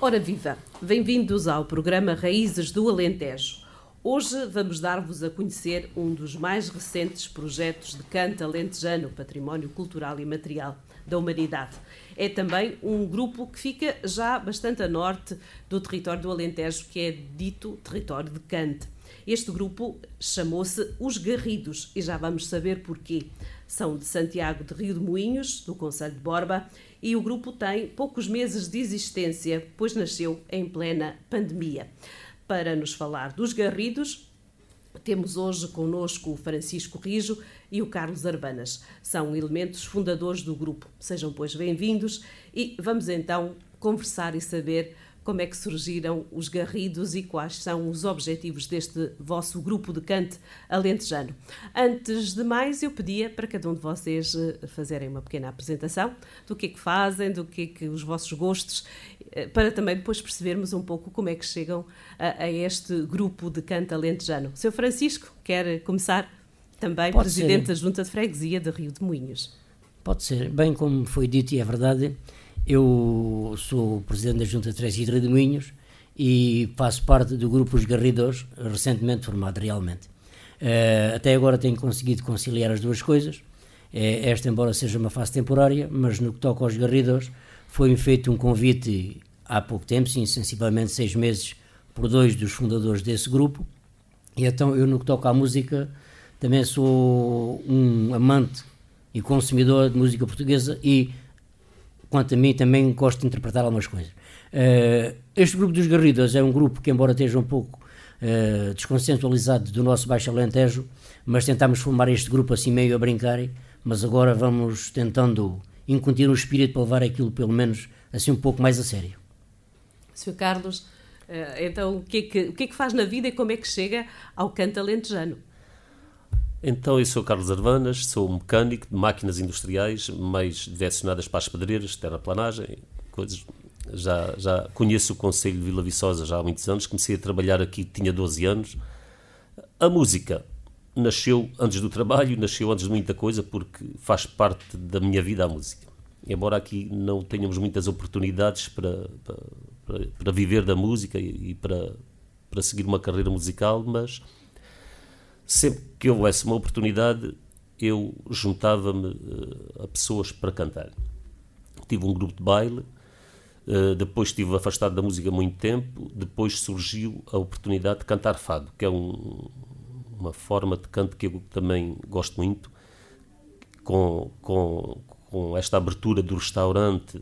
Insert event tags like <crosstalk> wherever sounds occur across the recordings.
Ora viva! Bem-vindos ao programa Raízes do Alentejo. Hoje vamos dar-vos a conhecer um dos mais recentes projetos de canto alentejano, património cultural e material da humanidade. É também um grupo que fica já bastante a norte do território do Alentejo, que é dito território de cante. Este grupo chamou-se Os Garridos e já vamos saber porquê. São de Santiago de Rio de Moinhos, do Conselho de Borba, e o grupo tem poucos meses de existência, pois nasceu em plena pandemia. Para nos falar dos Garridos, temos hoje connosco o Francisco Rijo e o Carlos Arbanas. São elementos fundadores do grupo. Sejam, pois, bem-vindos e vamos então conversar e saber como é que surgiram os Garridos e quais são os objetivos deste vosso grupo de cante alentejano. Antes de mais, eu pedia para cada um de vocês eh, fazerem uma pequena apresentação do que é que fazem, do que é que os vossos gostos, eh, para também depois percebermos um pouco como é que chegam a, a este grupo de cante alentejano. Seu Francisco, quer começar? Também Pode presidente ser. da Junta de Freguesia de Rio de Moinhos. Pode ser. Bem como foi dito e é verdade, eu sou presidente da Junta de Três de Moinhos e faço parte do grupo Os Garridos, recentemente formado realmente. Uh, até agora tenho conseguido conciliar as duas coisas. Uh, esta, embora seja uma fase temporária, mas no que toca aos Garridos, foi-me feito um convite há pouco tempo, sim, sensivelmente seis meses, por dois dos fundadores desse grupo. E então eu, no que toca à música, também sou um amante e consumidor de música portuguesa e quanto a mim, também gosto de interpretar algumas coisas. Uh, este grupo dos Garridas é um grupo que, embora esteja um pouco uh, do nosso Baixo Alentejo, mas tentámos formar este grupo assim meio a brincar, mas agora vamos tentando incutir o espírito para levar aquilo, pelo menos, assim um pouco mais a sério. Sr. Carlos, uh, então o que, é que, o que é que faz na vida e como é que chega ao canto alentejano? Então, eu sou Carlos Arvanas, sou mecânico de máquinas industriais, mais direcionadas para as pedreiras, terraplanagem, coisas. Já, já conheço o Conselho de Vila Viçosa já há muitos anos, comecei a trabalhar aqui, tinha 12 anos. A música nasceu antes do trabalho, <laughs> nasceu antes de muita coisa, porque faz parte da minha vida a música. Embora aqui não tenhamos muitas oportunidades para, para, para viver da música e para, para seguir uma carreira musical, mas sempre que houvesse uma oportunidade, eu juntava-me uh, a pessoas para cantar. Tive um grupo de baile, uh, depois estive afastado da música muito tempo, depois surgiu a oportunidade de cantar fado, que é um, uma forma de canto que eu também gosto muito, com, com, com esta abertura do restaurante,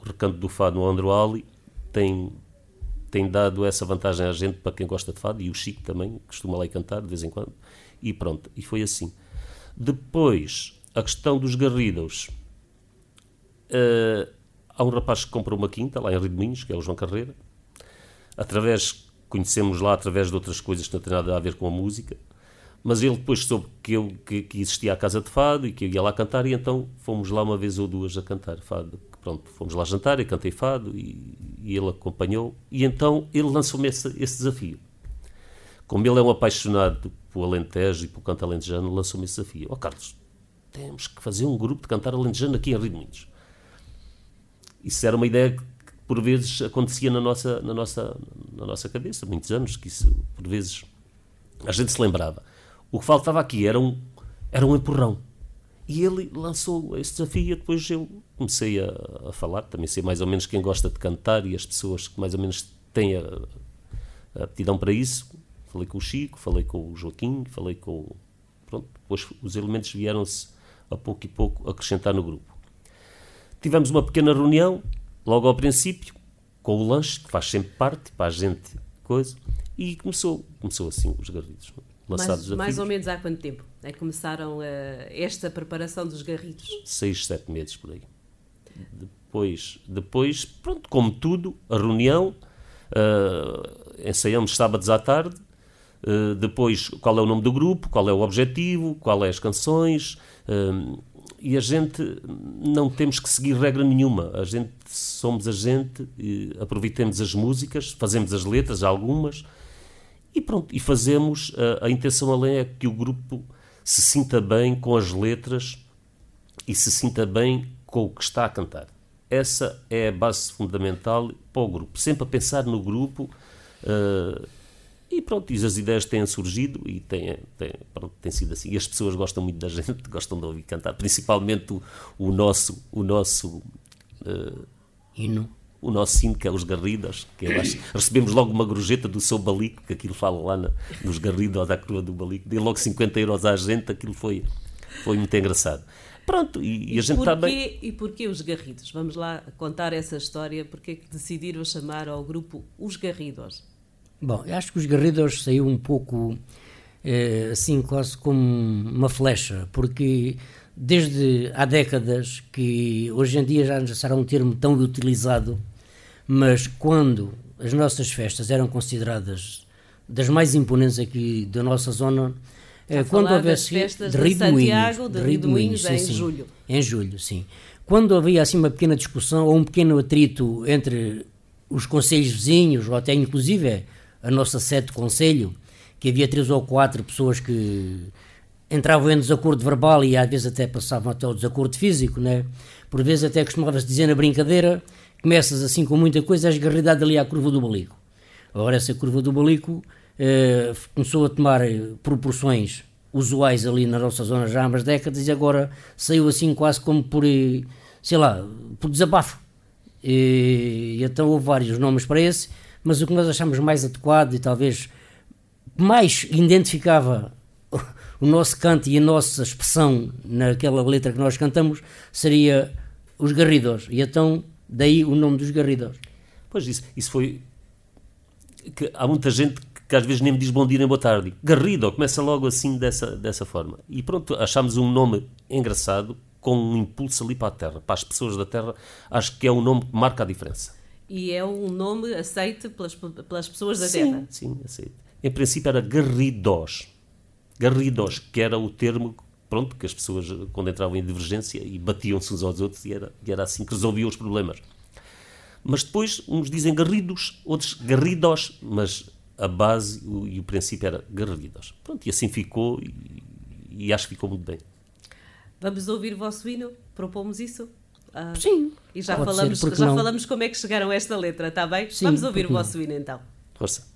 o recanto do fado no Androali, tem tem dado essa vantagem à gente para quem gosta de fado, e o Chico também costuma lá cantar de vez em quando, e pronto, e foi assim. Depois, a questão dos garridos. Uh, há um rapaz que comprou uma quinta lá em Rio que é o João Carreira. Através, conhecemos lá através de outras coisas que não têm nada a ver com a música. Mas ele depois soube que, eu, que, que existia a Casa de Fado e que eu ia lá cantar, e então fomos lá uma vez ou duas a cantar fado pronto, fomos lá jantar, eu cantei fado e, e ele acompanhou. E então ele lançou-me esse, esse, desafio. Como ele é um apaixonado pelo Alentejo e pelo canto alentejano, lançou-me esse desafio. Ó oh, Carlos, temos que fazer um grupo de cantar alentejano aqui em Rio. Isso era uma ideia que por vezes acontecia na nossa, na nossa, na nossa cabeça, muitos anos, que isso por vezes a gente se lembrava. O que faltava aqui era um, era um empurrão e ele lançou esse desafio e depois eu comecei a, a, falar, também sei mais ou menos quem gosta de cantar e as pessoas que mais ou menos têm a, a aptidão para isso. Falei com o Chico, falei com o Joaquim, falei com... Pronto, depois os elementos vieram-se a pouco e pouco acrescentar no grupo. Tivemos uma pequena reunião, logo ao princípio, com o lanche, que faz sempre parte, para a gente, coisa, e começou, começou assim os garridos lançados mais, mais ou menos há quanto tempo é que começaram uh, esta preparação dos garridos? Seis, sete meses por aí. Depois, depois pronto, como tudo, a reunião, uh, ensaiamos sábados à tarde, uh, depois qual é o nome do grupo, qual é o objetivo, qual é as canções, uh, e a gente não temos que seguir regra nenhuma, a gente somos a gente, aproveitemos as músicas, fazemos as letras, algumas, e pronto, e fazemos, a, a intenção além é que o grupo se sinta bem com as letras e se sinta bem com o que está a cantar. essa é a base fundamental para o grupo. Sempre a pensar no grupo. Uh, e pronto, e as ideias têm surgido e têm, têm, pronto, tem sido assim. E as pessoas gostam muito da gente, <laughs> gostam de ouvir cantar, principalmente o, o nosso, o nosso uh, hino. O nosso hino, que é os Garridos, que eu <coughs> acho, recebemos logo uma gorjeta do seu Balico, que aquilo fala lá na, nos Garridos, da curva do Balico, dei logo 50 euros à gente, aquilo foi, foi muito engraçado. Pronto, e, e a gente está bem. E porquê os Garridos? Vamos lá contar essa história, porque é que decidiram chamar ao grupo Os Garridos? Bom, eu acho que os Garridos saiu um pouco eh, assim, quase como uma flecha, porque desde há décadas que hoje em dia já, já será um termo tão utilizado, mas quando as nossas festas eram consideradas das mais imponentes aqui da nossa zona, eh, quando houvesse festas de, Rio de Santiago, de, Rio de Moinhos, em sim, julho. Em julho, sim. Quando havia assim uma pequena discussão ou um pequeno atrito entre os conselhos vizinhos, ou até inclusive a nossa sede de conselho, que havia três ou quatro pessoas que entravam em desacordo verbal e às vezes até passavam até o desacordo físico, né? Por vezes até costumava-se dizer na brincadeira, começas assim com muita coisa, és garridado ali à curva do balico. Agora essa curva do balico eh, começou a tomar proporções usuais ali na nossa zona já há umas décadas e agora saiu assim quase como por, eh, sei lá, por desabafo. E então houve vários nomes para esse mas o que nós achamos mais adequado e talvez mais identificava <laughs> o nosso canto e a nossa expressão naquela letra que nós cantamos seria os Garridos. E então, daí o nome dos Garridos. Pois isso, isso foi. Que há muita gente que às vezes nem me diz bom dia nem boa tarde. Garrido, começa logo assim dessa, dessa forma. E pronto, achámos um nome engraçado, com um impulso ali para a terra, para as pessoas da terra. Acho que é um nome que marca a diferença e é um nome aceite pelas, pelas pessoas da sim, terra. Sim, aceite. Em princípio era Garridos. Garridos, que era o termo pronto, que as pessoas quando entravam em divergência e batiam-se uns aos outros e era, e era assim que resolviam os problemas. Mas depois uns dizem garridos, outros garridos, mas a base o, e o princípio era garridos. Pronto, e assim ficou e, e acho que ficou muito bem. Vamos ouvir o vosso hino? Propomos isso? Uh, Sim. E já, falamos, ser, já falamos como é que chegaram a esta letra, está bem? Sim, Vamos ouvir o vosso hino então. Força.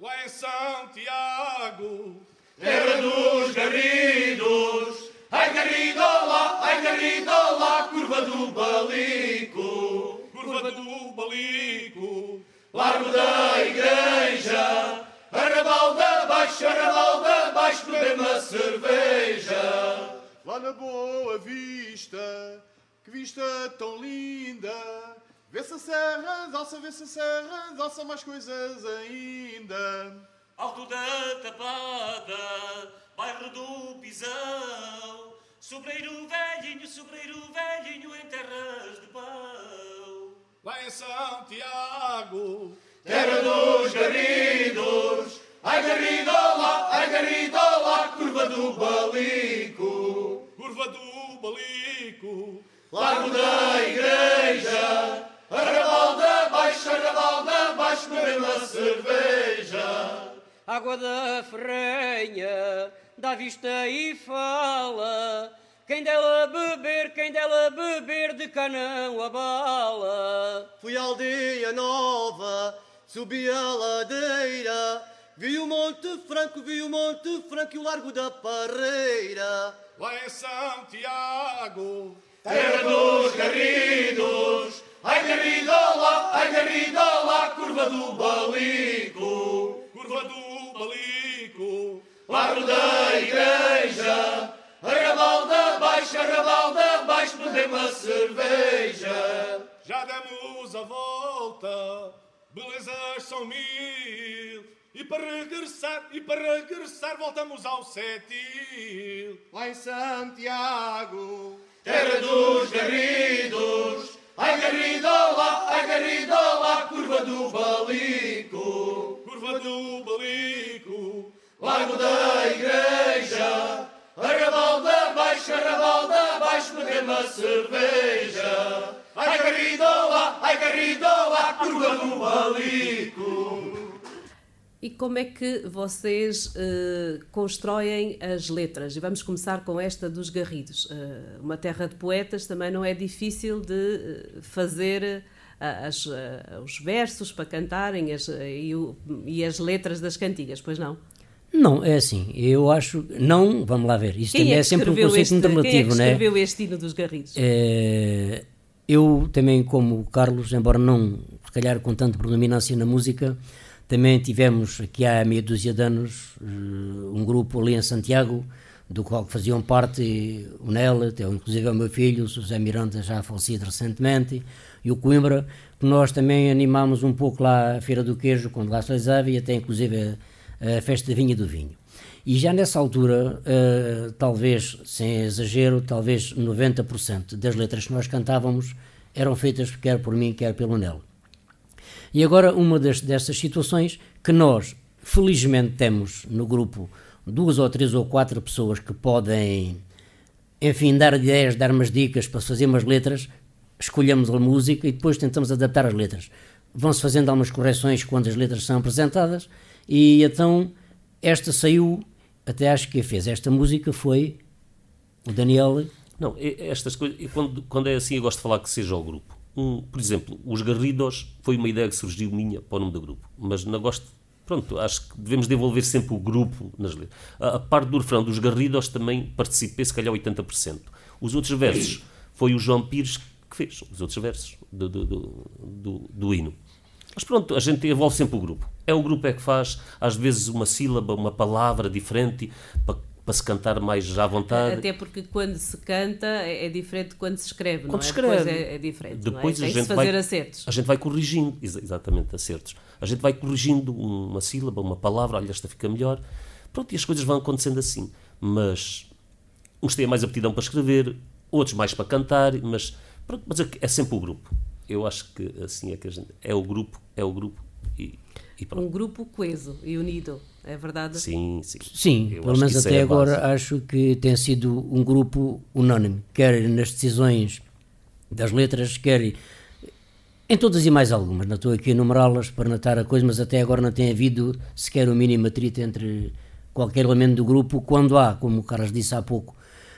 Lá em Santiago, terra dos Garridos, ai Garrido lá, ai Garrido lá, curva do Balico, curva do Balico, largo da igreja, arrabal da baixo, arrabal da baixo, bebemos a cerveja. Lá na Boa Vista, que vista tão linda! Vê-se a serra, alça, vê-se a serra, alça mais coisas ainda. Alto da Tapada, bairro do Pisão, sobreiro velhinho, sobreiro velhinho em terras de pão. Lá em Santiago, terra dos Garridos, ai Garrido lá, ai Garrido lá, curva do Balico, curva do Balico. Largo da igreja, arrabal da baixo, arrabal da baixo, bebendo a cerveja. Água da ferrenha, dá vista e fala, quem dela beber, quem dela beber, de canão a bala. Fui à aldeia nova, subi a ladeira, vi o Monte Franco, vi o Monte Franco e o Largo da Parreira. Lá em Santiago, terra dos Garridos. Ai Garridola, ai Garridola, curva do Balico, curva do Balico, largo da igreja, da baixa, arrabal da baixo, bebemos a cerveja. Já demos a volta, belezas são mil. E para regressar, e para regressar voltamos ao Setil. Lá em Santiago, terra dos Garridos. Ai Garridola, ai Garridola, curva do Balico, curva do Balico, largo da igreja, arrabal da baixo, arrabal da baixo, bebemos a cerveja. Ai Garridola, ai Garridola, curva do Balico. E como é que vocês uh, constroem as letras? E vamos começar com esta dos Garridos. Uh, uma terra de poetas também não é difícil de uh, fazer as, os versos para cantarem as, e, o, e, as letras das cantigas, pois não? Não, é assim, eu acho. Não, vamos lá ver. Isto quem também é, é sempre um conceito este, muito relativo, quem é que não é? escreveu este hino dos Garridos? É, eu também, como o Carlos, embora não, se calhar com tanta predominância na música, também tivemos aqui há meia dúzia de anos eh, um grupo ali em Santiago, do qual faziam parte o Nela, inclusive o meu filho, o José Miranda, já falecido recentemente, e o Coimbra, que nós também animámos um pouco lá a Feira do Queijo, quando lá se realizava, e até inclusive a, Festa da Vinha do Vinho. E já nessa altura, uh, talvez, sem exagero, talvez 90% das letras que nós cantávamos eram feitas quer por mim, quer pelo Nelo. E agora, uma das, dessas situações que nós, felizmente, temos no grupo duas ou três ou quatro pessoas que podem, enfim, dar ideias, dar umas dicas para fazer umas letras, escolhemos a música e depois tentamos adaptar as letras. Vão-se fazendo algumas correções quando as letras são apresentadas e então esta saiu, até acho que a fez. Esta música foi o Daniel. Não, estas coisas, quando, quando é assim, eu gosto de falar que seja o grupo um, por exemplo, os Garridos foi uma ideia que surgiu minha para o nome do grupo, mas não gosto. Pronto, acho que devemos desenvolver sempre o grupo nas letras. A, a parte do refrão dos Garridos também participei, se calhar 80%. Os outros versos foi o João Pires que fez, os outros versos do, do, do, do, do hino. Mas pronto, a gente evolve sempre o grupo. É o grupo é que faz, às vezes, uma sílaba, uma palavra diferente para para se cantar mais à vontade. Até porque quando se canta é, é diferente de quando se escreve, quando não é? Se escreve. Depois é, é diferente. Depois é? a gente fazer vai, acertos. A gente vai corrigindo, exatamente, acertos. A gente vai corrigindo uma sílaba, uma palavra, olha, esta fica melhor. Pronto, e as coisas vão acontecendo assim. Mas uns têm mais aptidão para escrever, outros mais para cantar, mas, pronto, mas é, é sempre o grupo. Eu acho que assim é que a gente. É o grupo, é o grupo e, e Um grupo coeso e unido é verdade? Sim, sim. Sim, Eu pelo menos até é agora acho que tem sido um grupo unânime, quer nas decisões das letras, quer em todas e mais algumas. Não estou aqui a numerá-las para notar a coisa, mas até agora não tem havido sequer o um mínimo atrito entre qualquer elemento do grupo. Quando há, como o Carlos disse há pouco,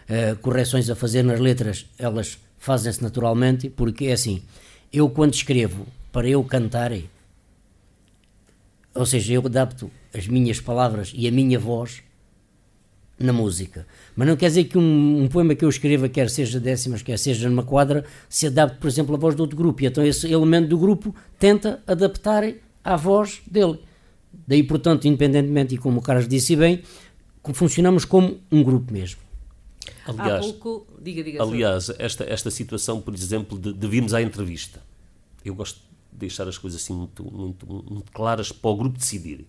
uh, correções a fazer nas letras, elas fazem-se naturalmente, porque é assim, eu quando escrevo para eu cantar, ou seja, eu adapto as minhas palavras e a minha voz na música. Mas não quer dizer que um, um, poema que eu escreva, quer seja décimas, quer seja numa quadra, se adapte, por exemplo, à voz de outro grupo. E então esse elemento do grupo tenta adaptar à voz dele. Daí, portanto, independentemente, e como o Carlos disse bem, funcionamos como um grupo mesmo. Aliás, pouco, diga, diga, aliás esta, esta situação, por exemplo, de, de virmos à entrevista, eu gosto deixar as coisas assim muito, muito, muito claras para o grupo decidir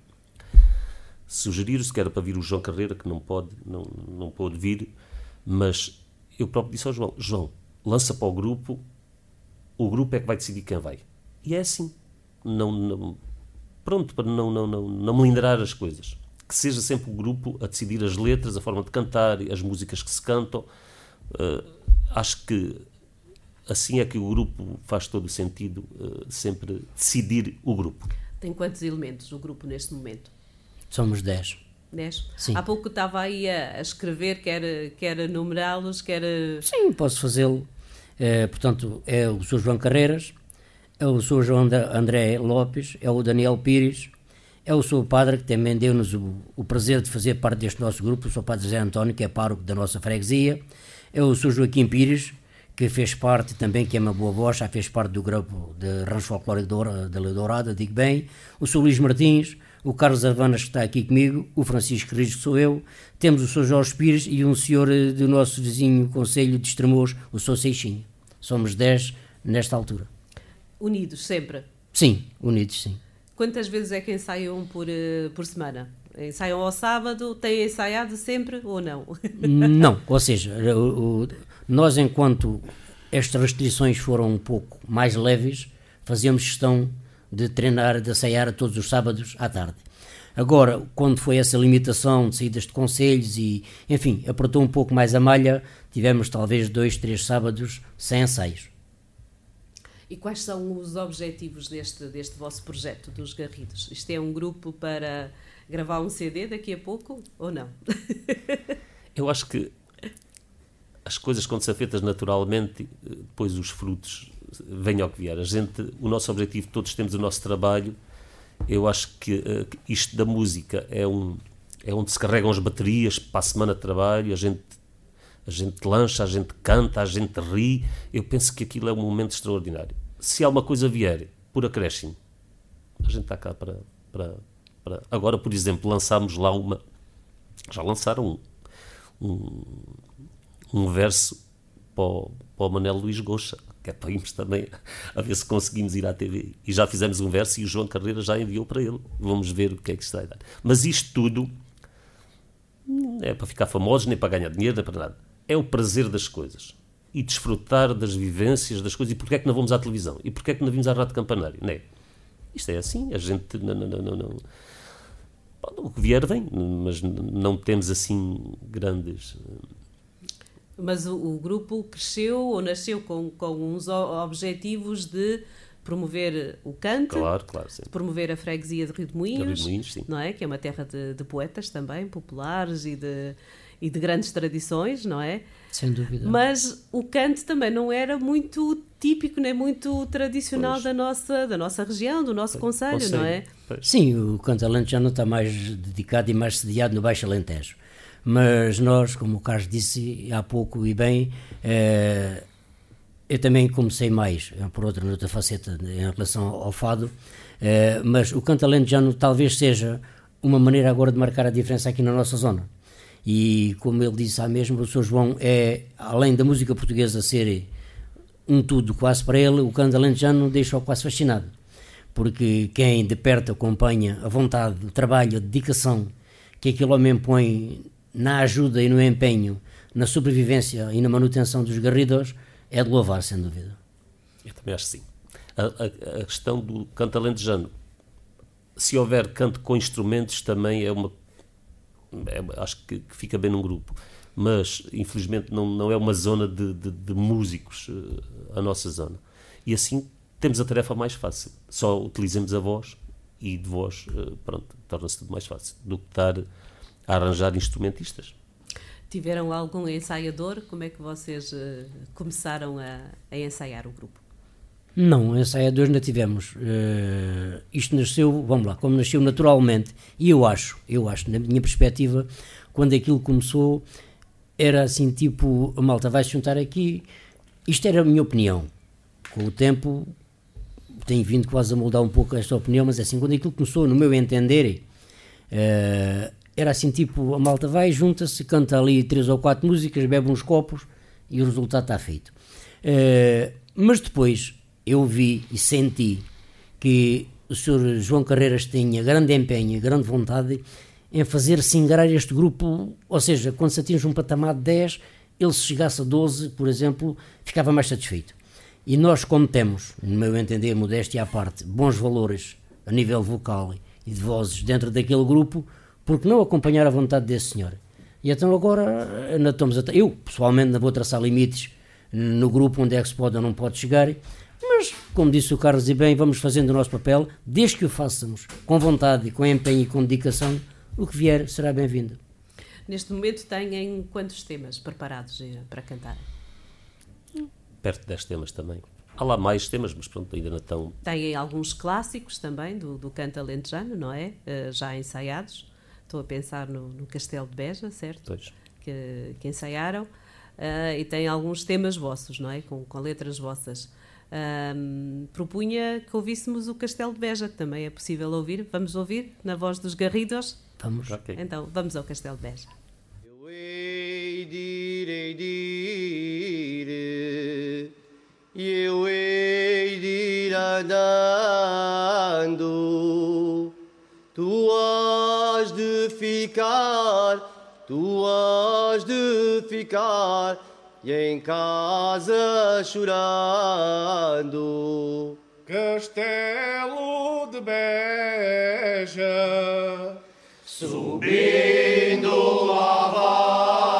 sugeriram-se que era para vir o João Carreira, que não pode, não, não pôde vir, mas eu próprio disse ao João, João, lança para o grupo, o grupo é que vai decidir quem vai. E é assim. Não, não pronto, para não, não, não, não melindrar as coisas. Que seja sempre o grupo a decidir as letras, a forma de cantar, as músicas que se cantam. Uh, acho que assim é que o grupo faz todo o sentido, uh, sempre decidir o grupo. Tem quantos elementos o grupo neste momento? Somos 10. 10? Sim. Há pouco estava aí a, escrever, quer, quer numerá-los, quer. Sim, posso fazê-lo. É, portanto, é o Sr. João Carreiras, é o Sr. João André Lopes, é o Daniel Pires, é o Sr. Padre, que também deu-nos o, o, prazer de fazer parte deste nosso grupo, o Sr. Padre José António, que é pároco da nossa freguesia, é o Sr. Joaquim Pires, que fez parte também, que é uma boa voz, já fez parte do grupo de Rancho Folclórico da Dourada, digo bem, o Sr. Luís Martins, o Carlos Avanas que está aqui comigo, o Francisco Rijo que sou eu, temos o Sr. Jorge Pires e um senhor eh, do nosso vizinho Conselho de Estremoz, o Sr. Seixinho. Somos 10 nesta altura. Unidos sempre? Sim, unidos sim. Quantas vezes é que ensaiam por, uh, por semana? Ensaiam ao sábado? Têm ensaiado sempre ou não? não, ou seja, o, o, nós enquanto estas restrições foram um pouco mais leves, fazíamos gestão de treinar, de ensaiar todos os sábados à tarde. Agora, quando foi essa limitação de saídas de conselhos e, enfim, apertou um pouco mais a malha, tivemos talvez dois, três sábados sem ensaios. E quais são os objetivos deste, deste vosso projeto dos Garridos? Isto é um grupo para gravar um CD daqui a pouco ou não? <laughs> Eu acho que as coisas, quando são feitas naturalmente, depois os frutos vêm ao que vier. A gente, o nosso objetivo, todos temos o nosso trabalho. Eu acho que uh, isto da música é um é onde se carregam as baterias para a semana de trabalho, a gente a gente lancha, a gente canta, a gente ri. Eu penso que aquilo é um momento extraordinário. Se alguma coisa vier por acréscimo, a gente está cá para, para, para... Agora, por exemplo, lançámos lá uma. Já lançaram um, um, um verso para o, para o Manel Luís Goxa, que é para irmos também a ver se conseguimos ir à TV. E já fizemos um verso e o João Carreira já enviou para ele. Vamos ver o que é que está a dar. Mas isto tudo não é para ficar famosos, nem para ganhar dinheiro, nem para nada. É o prazer das coisas. E desfrutar das vivências das coisas. E porquê é que não vamos à televisão? E porquê é que não vimos à Rádio Campanário? Não é? Isto é assim. A gente. Não, não, não, não, o que vier vem, mas não temos assim grandes. Mas o, o grupo cresceu ou nasceu com, com uns objetivos de promover o canto, claro, claro, promover a freguesia de Rio de Moinhos, Rio de não é? que é uma terra de, de, poetas também, populares e de, e de grandes tradições, não é? Sem dúvida. Mas o canto também não era muito típico, nem muito tradicional da nossa, da nossa região, do nosso conselho, não é? Pois. Sim, o canto alentejano está mais dedicado e mais sediado no Baixo Alentejo. Mas nós, como o Carlos disse há pouco e bem, eh, eu também comecei mais, é por outra, outra faceta em relação ao fado, eh, mas o canto alentejano talvez seja uma maneira agora de marcar a diferença aqui na nossa zona. E como ele disse há mesmo, o Sr. João é, além da música portuguesa ser um tudo quase para ele, o canto alentejano deixa-o quase fascinado. Porque quem de perto acompanha a vontade, o trabalho, a dedicação que aquele homem põe na ajuda e no empenho, na sobrevivência e na manutenção dos garridos, é de louvar, sem dúvida. Eu também acho que sim. A, a, a questão do canto alentejano, se houver canto com instrumentos, também é uma. É, acho que, que, fica bem num grupo. Mas, infelizmente, não, não é uma zona de, de, de músicos, uh, a nossa zona. E assim temos a tarefa mais fácil. Só utilizemos a voz e de voz, uh, pronto, torna-se tudo mais fácil do que estar a arranjar instrumentistas. Tiveram algum ensaiador? Como é que vocês uh, começaram a, a, ensaiar o grupo? Não, ensaiadores não tivemos. Uh, isto nasceu, vamos lá, como nasceu naturalmente. E eu acho, eu acho, na minha perspectiva, quando aquilo começou, era assim, tipo, a malta vai se juntar aqui. Isto era a minha opinião. Com o tempo, tenho vindo quase a mudar um pouco esta opinião, mas é assim, quando aquilo começou, no meu entender, uh, era assim tipo, a malta vai, junta-se, canta ali três ou quatro músicas, bebe uns copos e o resultado está feito. Uh, mas depois eu vi e senti que o Sr. João Carreiras tinha grande empenho, grande vontade em fazer singrar este grupo, ou seja, quando se atinge um patamar de 10, ele se chegasse a 12, por exemplo, ficava mais satisfeito. E nós, como temos, no meu entender, modéstia à parte, bons valores a nível vocal e de vozes dentro daquele grupo, porque não acompanhar a vontade desse senhor? E então agora ainda estamos a. Eu, pessoalmente, não vou traçar limites no grupo onde é que se pode ou não pode chegar, mas, como disse o Carlos e bem, vamos fazendo o nosso papel, desde que o façamos com vontade, com empenho e com dedicação, o que vier será bem-vindo. Neste momento têm quantos temas preparados eh, para cantar? Perto de 10 temas também. Há lá mais temas, mas pronto, ainda não estão. Têm alguns clássicos também do, do canto alentejano, não é? Uh, já ensaiados. Estou a pensar no, no Castelo de Beja, certo? Pois. Que, que ensaiaram. Uh, e tem alguns temas vossos, não é? Com, com letras vossas. Um, propunha que ouvíssemos o Castelo de Beja, que também é possível ouvir. Vamos ouvir na voz dos Garridos? Vamos. Okay. Então, vamos ao Castelo de Beja. Eu hei de ir, de ir, eu hei de ir andando, tu has de ficar, tu has de ficar, e em casa chorando. Castelo de Beja, subindo lá vai,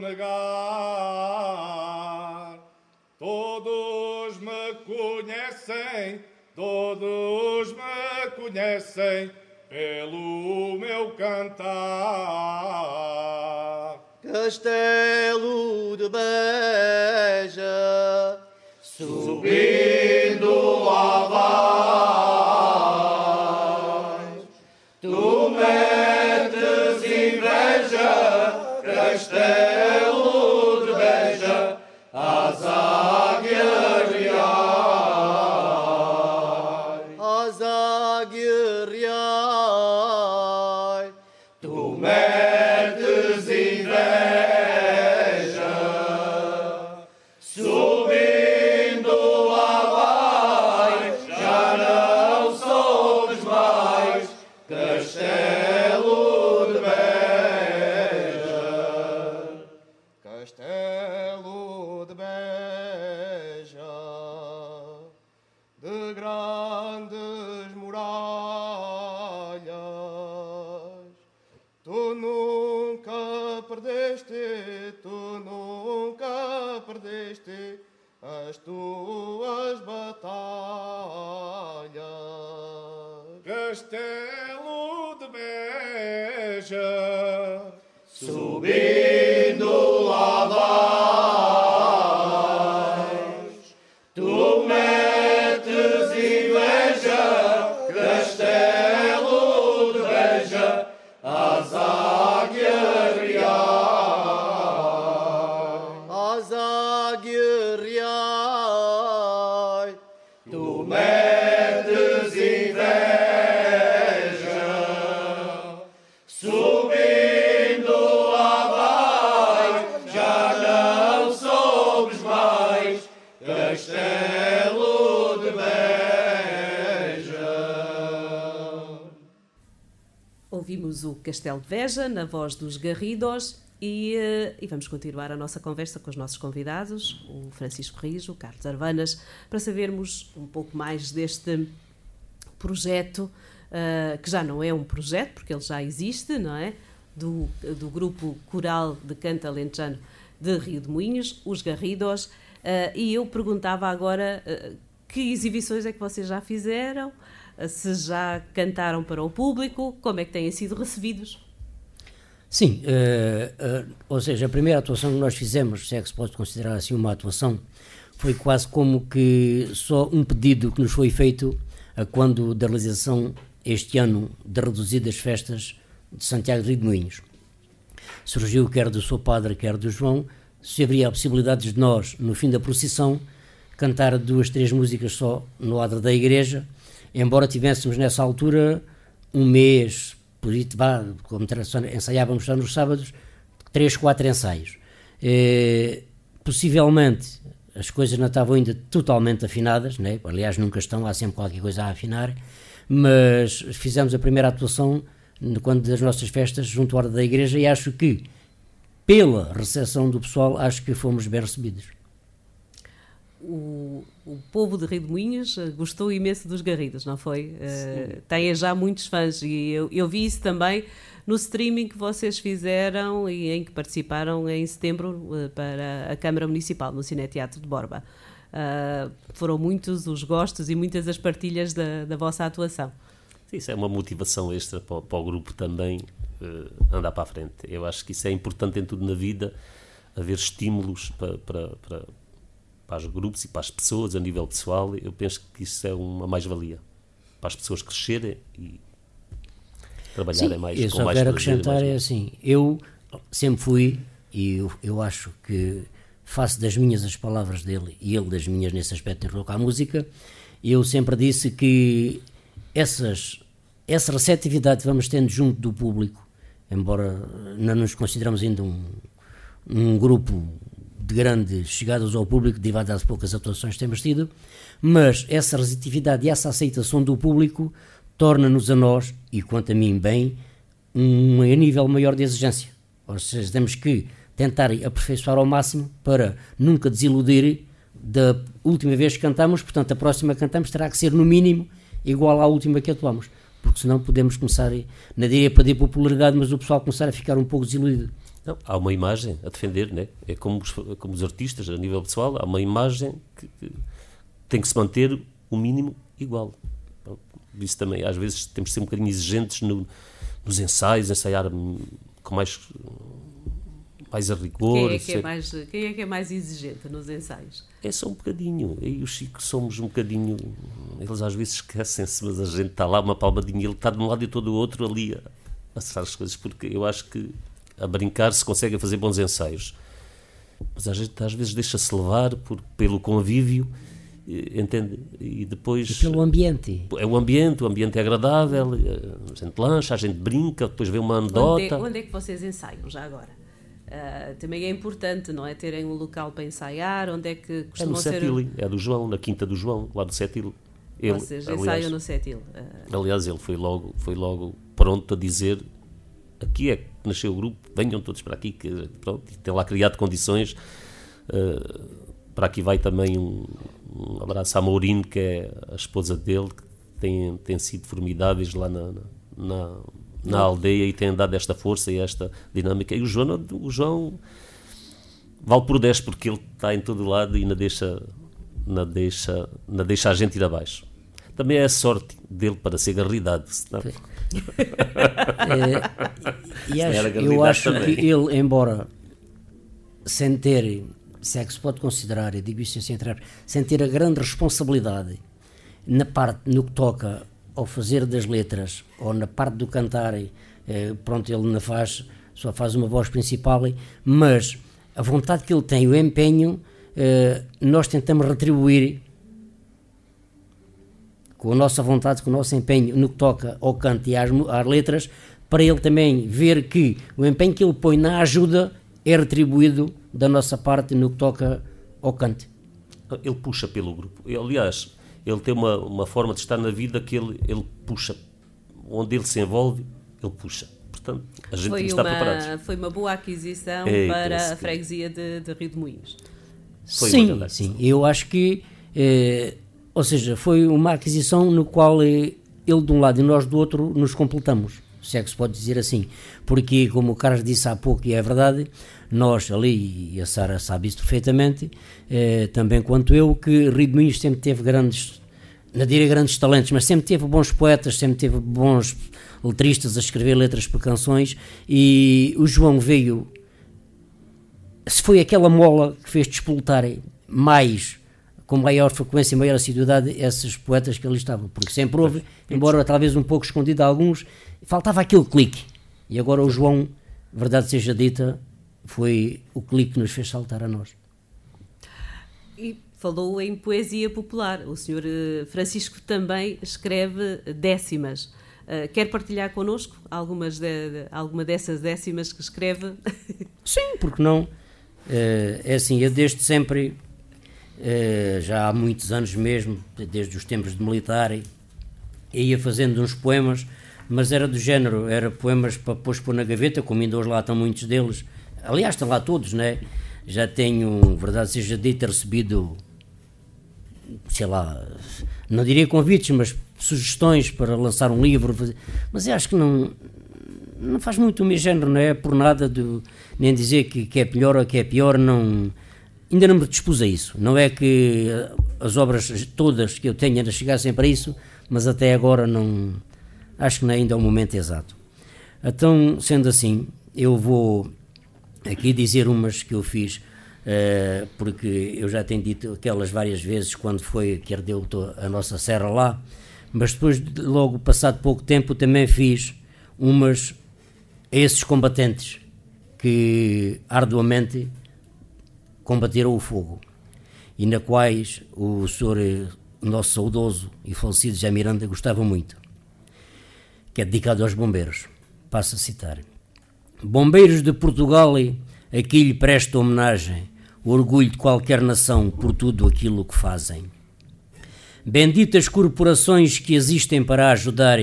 negar. Todos me conhecem, todos me conhecem pelo meu cantar. Castelo de Beja, subindo a barra. Castelo Castelo de Veja na voz dos Garridos e, eh, e vamos continuar a nossa conversa com os nossos convidados, o Francisco Rijo, o Carlos Arvanas, para sabermos um pouco mais deste projeto, eh, que já não é um projeto, porque ele já existe, não é? Do, do grupo coral de canto alentejano de Rio de Moinhos, os Garridos, eh, e eu perguntava agora eh, que exibições é que vocês já fizeram, se já cantaram para o público, como é que têm sido recebidos? Sim, eh, eh, ou seja, a primeira atuação que nós fizemos, se é que se pode considerar assim uma atuação, foi quase como que só um pedido que nos foi feito a quando da realização este ano de reduzidas festas de Santiago de Rio Moinhos. Surgiu quer do seu padre, quer do João, se haveria a possibilidade de nós, no fim da procissão, cantar duas, três músicas só no adro da igreja, embora tivéssemos nessa altura um mês, como ensaiávamos só nos sábados, três, quatro ensaios. Eh, possivelmente as coisas não estavam ainda totalmente afinadas, né? aliás nunca estão, há sempre qualquer coisa a afinar, mas fizemos a primeira atuação quando das nossas festas junto à hora da igreja e acho que pela recepção do pessoal acho que fomos bem recebidos. O, o povo de Rio de Moinhos eh, gostou imenso dos Garridos, não foi? Têm já muitos fãs e eu, eu vi isso também no streaming que vocês fizeram e em que participaram em setembro eh, para a Câmara Municipal, no Cineteatro de Borba. Ah, foram muitos os gostos e muitas as partilhas da, da vossa atuação. Isso é uma motivação extra para, o- para o grupo também andar para a frente. Eu acho que isso é importante em tudo na vida, haver estímulos para, para, para, para os grupos e para as pessoas a nível pessoal. Eu penso que isso é uma mais-valia para as pessoas crescerem e trabalharem mais eu com só mais quero acrescentar é assim, eu sempre fui e eu, eu acho que faço das minhas as palavras dele e ele das minhas nesse aspecto em relação à música, eu sempre disse que essas, essa receptividade que vamos tendo junto do público, embora não nos consideramos ainda um, um grupo de grandes chegadas ao público, derivado das poucas atuações que temos tido, mas essa receptividade e essa aceitação do público torna-nos a nós, e quanto a mim bem, um a nível maior de exigência. Ou seja, temos que tentar aperfeiçoar ao máximo para nunca desiludir da última vez que cantamos, portanto a próxima que cantamos terá que ser no mínimo igual à última que atuamos, porque senão podemos começar, não diria perder popularidade, mas o pessoal começar a ficar um pouco desiludido. Não, há uma imagem a defender, né? é como os, como os artistas a nível pessoal, há uma imagem que, que tem que se manter o mínimo igual. Isso também, às vezes temos de ser um bocadinho exigentes no, nos ensaios, ensaiar com mais mais a rigor. Quem é, que é mais, quem é que é mais exigente nos ensaios? É só um bocadinho. Eu e o Chico somos um bocadinho. Eles às vezes esquecem-se, mas a gente está lá, uma palmadinha, ele está de um lado e todo o outro ali a, a acertar as coisas, porque eu acho que a brincar se consegue fazer bons ensaios. Mas a gente às vezes deixa-se levar por, pelo convívio, entende? E depois. E pelo ambiente. É o ambiente, o ambiente é agradável, a gente lancha, a gente brinca, depois vê uma anedota. Onde é, onde é que vocês ensaiam já agora? Uh, também é importante, não é? Terem um local para ensaiar, onde é que costumam é no ser... Setil, é do João, na Quinta do João, lá do Setil. Ele, Vocês aliás, ensaiam no Setil. Uh... Aliás, ele foi logo, foi logo pronto a dizer aqui é que nasceu o grupo, venham todos para aqui, que pronto, tem lá criado condições. Uh, para aqui vai também um, um abraço à Maurine, que é a esposa dele, que tem, tem sido formidáveis lá na, na na aldeia e tem dado esta força e esta dinâmica. E o João, o João vale por 10 porque ele está em todo lado e não deixa, não deixa, não deixa a gente ir abaixo. Também é a sorte dele para ser garridado. Senão... é, e acho, eu acho também. que ele, embora sem ter, se é que se pode considerar, eu digo isto sem entrar, sem ter a grande responsabilidade na parte, no que toca ao fazer das letras ou na parte do cantar, eh, pronto, ele não faz, só faz uma voz principal, mas a vontade que ele tem, o empenho, eh, nós tentamos retribuir com a nossa vontade, com o nosso empenho no que toca ao canto e às, às letras, para ele também ver que o empenho que ele põe na ajuda é retribuído da nossa parte no que toca ao canto. Ele puxa pelo grupo. Aliás, ele tem uma, uma forma de estar na vida que ele, ele puxa. Onde ele se envolve, ele puxa. Portanto, a gente foi tem que estar uma, preparados. Foi uma boa aquisição é, para a freguesia de, de, Rio de Moinhos. Foi sim, sim. Eu acho que, eh, ou seja, foi uma aquisição no qual eh, ele de um lado e nós do outro nos completamos, se é que se pode dizer assim. Porque, como o Carlos disse há pouco, e é verdade, nós ali, e a Sara sabe isso perfeitamente, eh, também quanto eu, que Moinhos sempre teve grandes, não diria grandes talentos, mas sempre teve bons poetas, sempre teve bons letristas a escrever letras para canções, e o João veio, se foi aquela mola que fez despoltar mais com maior frequência e maior assiduidade esses poetas que ali estavam, porque sempre houve, embora talvez um pouco escondido a alguns, faltava aquele clique. E agora o João, verdade seja dita, foi o clique que nos fez saltar a nós. E falou em poesia popular. O senhor eh, Francisco também escreve décimas. Uh, quer partilhar connosco algumas de, de, alguma dessas décimas que escreve? <laughs> Sim, porque não? Uh, é assim, eu desde sempre, já há muitos anos mesmo, desde os tempos de militar, ia fazendo uns poemas, mas era do género, era poemas para pôr na gaveta, como ainda hoje lá estão muitos deles, Aliás, estão lá todos, né? Já tenho, verdade seja dita, recebido, sei lá, não diria convites, mas sugestões para lançar um livro, mas eu acho que não, não faz muito o meu género, não é por nada de nem dizer que, que é melhor ou que é pior, não, ainda não me dispus a isso. Não é que as obras todas que eu tenho ainda chegassem para isso, mas até agora não, acho que é ainda é o momento exato. Então, sendo assim, eu vou aqui dizer umas que eu fiz, uh, porque eu já tenho dito aquelas várias vezes quando foi que ardeu a nossa serra lá, mas depois, logo passado pouco tempo, também fiz umas a esses combatentes que arduamente combateram o fogo e na quais o senhor, o nosso saudoso e falecido José Miranda gostava muito, que é dedicado aos bombeiros. Passo a citar. Bombeiros de Portugal, aqui lhe presto homenagem, o orgulho de qualquer nação por tudo aquilo que fazem. Benditas corporações que existem para ajudar,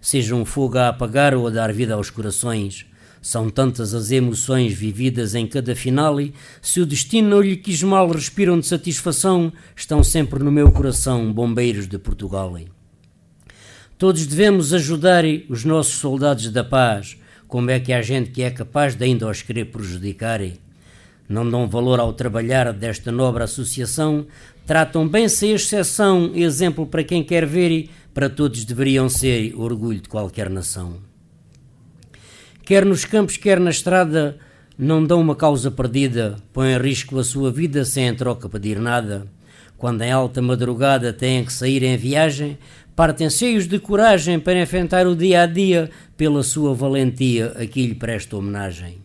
sejam fogo a apagar ou a dar vida aos corações. São tantas as emoções vividas em cada final, se o destino não lhe quis mal, respiram de satisfação, estão sempre no meu coração, bombeiros de Portugal. Todos devemos ajudar os nossos soldados da paz, como é que há gente que é capaz de ainda os querer prejudicar? não dão valor ao trabalhar desta nobre associação, tratam bem sem exceção, exemplo para quem quer ver para todos deveriam ser orgulho de qualquer nação. Quer nos campos, quer na estrada, não dão uma causa perdida, põem em risco a sua vida sem em troca pedir nada. Quando em alta madrugada têm que sair em viagem, partem cheios de coragem para enfrentar o dia a dia, pela sua valentia a que lhe presta homenagem.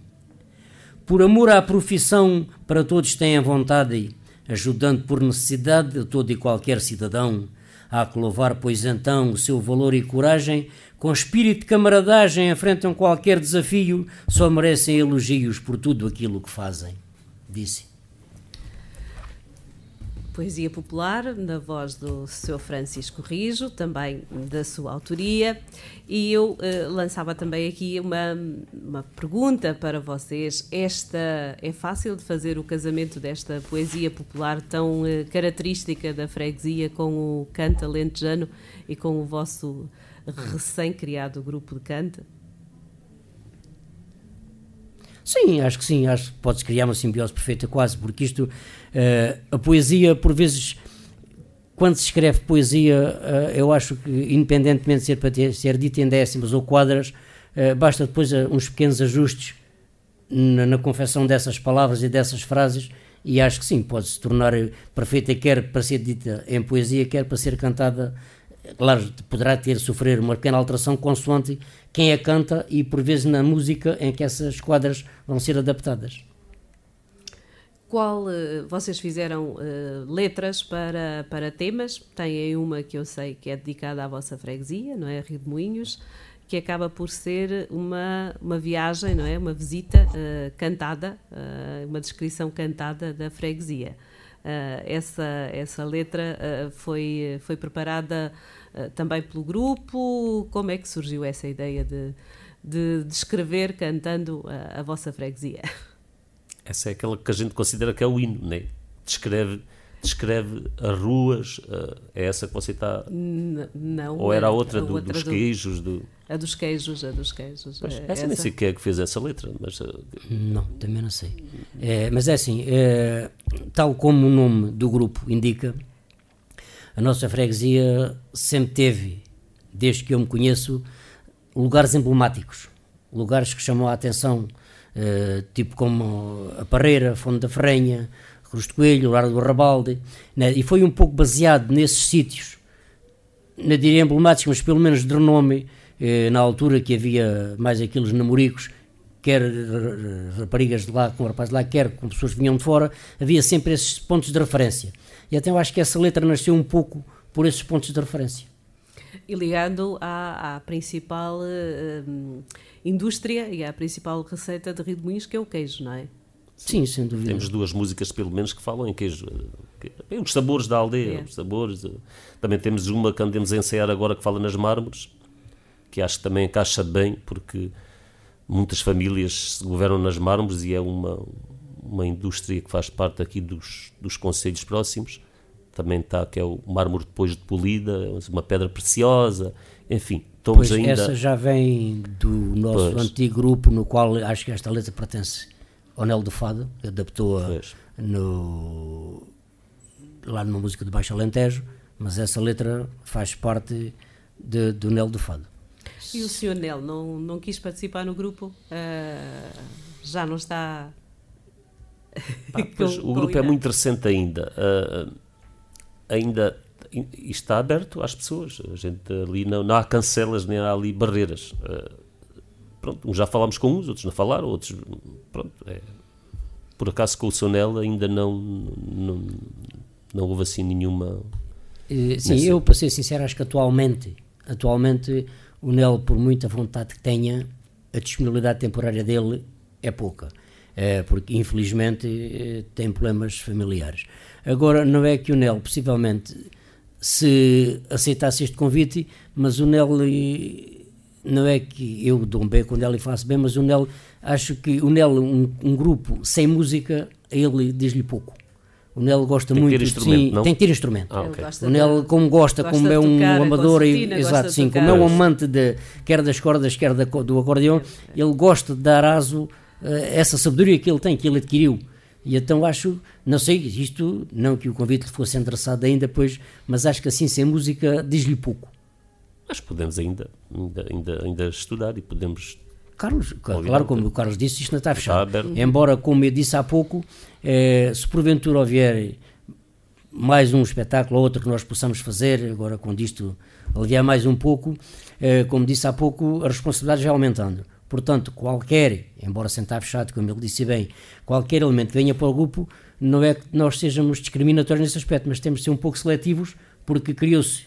Por amor à profissão, para todos têm vontade, ajudando por necessidade a todo e qualquer cidadão. Há que louvar, pois então, o seu valor e coragem, com espírito de camaradagem enfrentam qualquer desafio, só merecem elogios por tudo aquilo que fazem. Disse poesia popular, na voz do Sr. Francisco Rijo, também da sua autoria. E eu uh, lançava também aqui uma, uma pergunta para vocês. Esta é fácil de fazer o casamento desta poesia popular tão uh, característica da freguesia com o canto alentejano e com o vosso recém-criado grupo de canto? Sim, acho que sim, acho que pode-se criar uma simbiose perfeita quase, porque isto, uh, a poesia, por vezes, quando se escreve poesia, uh, eu acho que, independentemente de ser para ter, ser dita em décimas ou quadras, uh, basta depois uns pequenos ajustes na, na confecção dessas palavras e dessas frases, e acho que sim, pode se tornar perfeita, quer para ser dita em poesia, quer para ser cantada claro, poderá ter sofrer uma pequena alteração consoante quem a canta e por vezes na música em que essas quadras vão ser adaptadas. Qual uh, vocês fizeram uh, letras para, para temas? Têm uma que eu sei que é dedicada à vossa freguesia, não é? Rio de Moinhos, que acaba por ser uma, uma viagem, não é? Uma visita uh, cantada, uma descrição cantada da freguesia. Essa, essa letra foi, foi preparada também pelo grupo? Como é que surgiu essa ideia de, de, de escrever cantando a, a, vossa freguesia? <laughs> Essa é aquela que a gente considera que é o hino, né? descreve descreve as ruas, é essa que você está... não. Ou era a outra, a do, outra dos do... queijos? Do... A dos queijos, a dos queijos. Mas, é, essa nem sei quem é que fez essa letra, mas... Eh, não, também não sei. É, mas é assim, é, tal como o nome do grupo indica, a nossa freguesia sempre teve, desde que eu me conheço, lugares emblemáticos, lugares que chamam a atenção, é, tipo como a Parreira, Fonte da Ferrenha, Cruz de Coelho, Lar do Rabalde, né, e foi um pouco baseado nesses sítios, não diria emblemáticos, mas pelo menos de renome, eh, na altura que havia mais aqueles namoricos, quer raparigas de lá com rapazes de lá, quer com pessoas que vinham de fora, havia sempre esses pontos de referência. E até eu acho que essa letra nasceu um pouco por esses pontos de referência. E ligando à, à principal uh, indústria e à principal receita de Rio de Moinhos, que é o queijo, não é? Sim, sem dúvida. Temos duas músicas, pelo menos, que falam em queijo. Bem, os sabores da aldeia, é. os sabores. Também temos uma que andemos a ensaiar agora que fala nas mármores, que acho que também encaixa bem, porque muitas famílias se governam nas mármores e é uma, uma indústria que faz parte aqui dos, dos conselhos próximos. Também está, que é o mármore depois de polida, uma pedra preciosa, enfim. Estamos pois ainda... essa já vem do nosso pois. antigo grupo, no qual acho que esta letra pertence ao Nelo do Fado, adaptou-a no, lá numa música de Baixo Alentejo, mas essa letra faz parte de, do Nelo do Fado. E o Sr. Nel não, não quis participar no grupo? Uh, já não está. Pá, com, <laughs> o grupo é muito recente ainda. Uh, ainda está aberto às pessoas. A gente ali não, não há cancelas nem há ali barreiras. Uh, pronto, uns já falámos com uns, outros não falaram, outros. Pronto, é, por acaso com o Sonel ainda não, não, não houve assim nenhuma. Sim, nessa... eu para ser sincero, acho que atualmente, atualmente o Nel, por muita vontade que tenha, a disponibilidade temporária dele é pouca, é, porque infelizmente eh, tem problemas familiares. Agora, não é que o Nel possivelmente se aceitasse este convite, mas o Nel não é que eu dou um bem com o Nel e faço bem, mas o Nel, acho que o Nel, um, um grupo sem música, ele diz-lhe pouco. O Nel gosta tem muito de sim, tem que ter instrumento. Ah, okay. O Nel, como gosta, gosta como é um amador, e, exato, sim, como é um amante de, quer das cordas, quer da, do acordeão, ele gosta de dar aso essa sabedoria que ele tem, que ele adquiriu E então acho, não sei, isto, não que o convite lhe fosse endereçado ainda, pois, mas acho que assim, sem música, diz-lhe pouco. Que podemos ainda, ainda, ainda, ainda estudar e podemos Carlos, claro, como o Carlos disse, isto não está fechado. Está Embora, como eu disse há pouco, eh, se porventura houver mais um espetáculo ou outro que nós possamos fazer, agora com isto aliviar mais um pouco, eh, como disse há pouco, a responsabilidade já aumentando. Portanto, qualquer, embora sentar fechado, como ele disse bem, qualquer elemento que venha para o grupo, não é que nós sejamos discriminatórios nesse aspecto, mas temos de ser um pouco seletivos, porque criou-se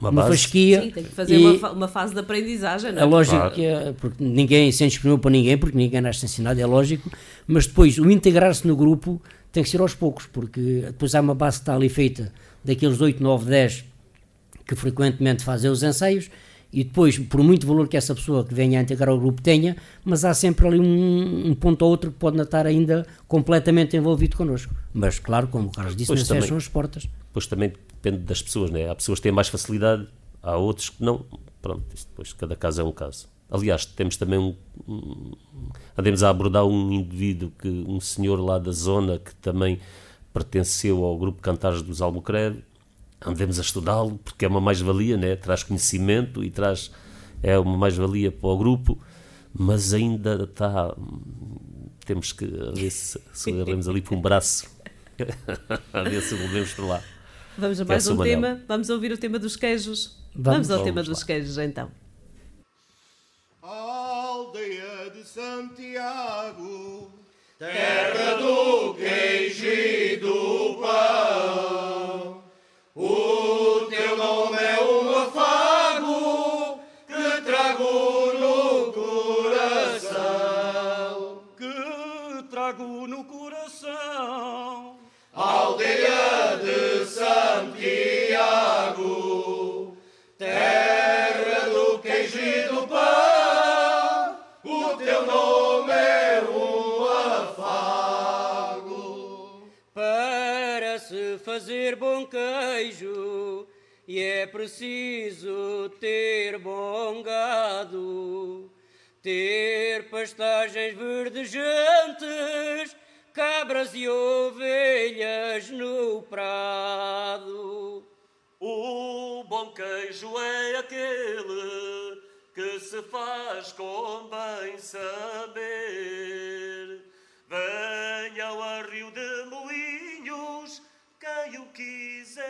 uma, uma fasquia. Sim, tem que fazer uma, uma, fase de aprendizagem, não é? É lógico claro. que é, porque ninguém se discriminou para ninguém, porque ninguém nasce ensinado, é lógico, mas depois o integrar-se no grupo tem que ser aos poucos, porque depois há uma base que está ali feita daqueles 8, 9, 10 que frequentemente fazem os ensaios e depois, por muito valor que essa pessoa que venha a integrar o grupo tenha, mas há sempre ali um, um ponto ou outro que pode não estar ainda completamente envolvido connosco. Mas, claro, como o Carlos disse, não fecham as portas. Pois também depende das pessoas, né? Há pessoas que têm mais facilidade, há outros que não. Pronto, depois cada caso é um caso. Aliás, temos também um, um, andemos a abordar um indivíduo que um senhor lá da zona que também pertenceu ao grupo Cantares dos Albuquerque andemos a estudá-lo, porque é uma mais-valia, né? traz conhecimento e traz é uma mais-valia para o grupo, mas ainda está. Temos que ver se, se agarramos ali por um braço, <laughs> a ver se volvemos para lá. Vamos a mais um tema, vamos ouvir o tema dos queijos. Vamos, vamos ao vamos tema lá. dos queijos então. Aldeia de Santiago, terra do queijo e do pão. Fazer bom queijo e é preciso ter bom gado, ter pastagens verdejantes, cabras e ovelhas no prado. O bom queijo é aquele que se faz com bem saber. Venha ao rio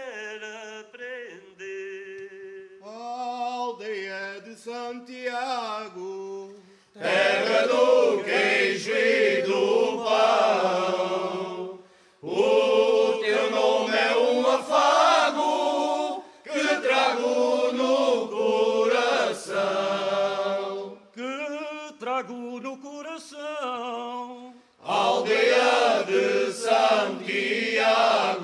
quiser aprender. Aldeia de Santiago, terra do queijo e do pão. O teu nome é um afago que trago no coração. Que trago no coração. Aldeia de Santiago.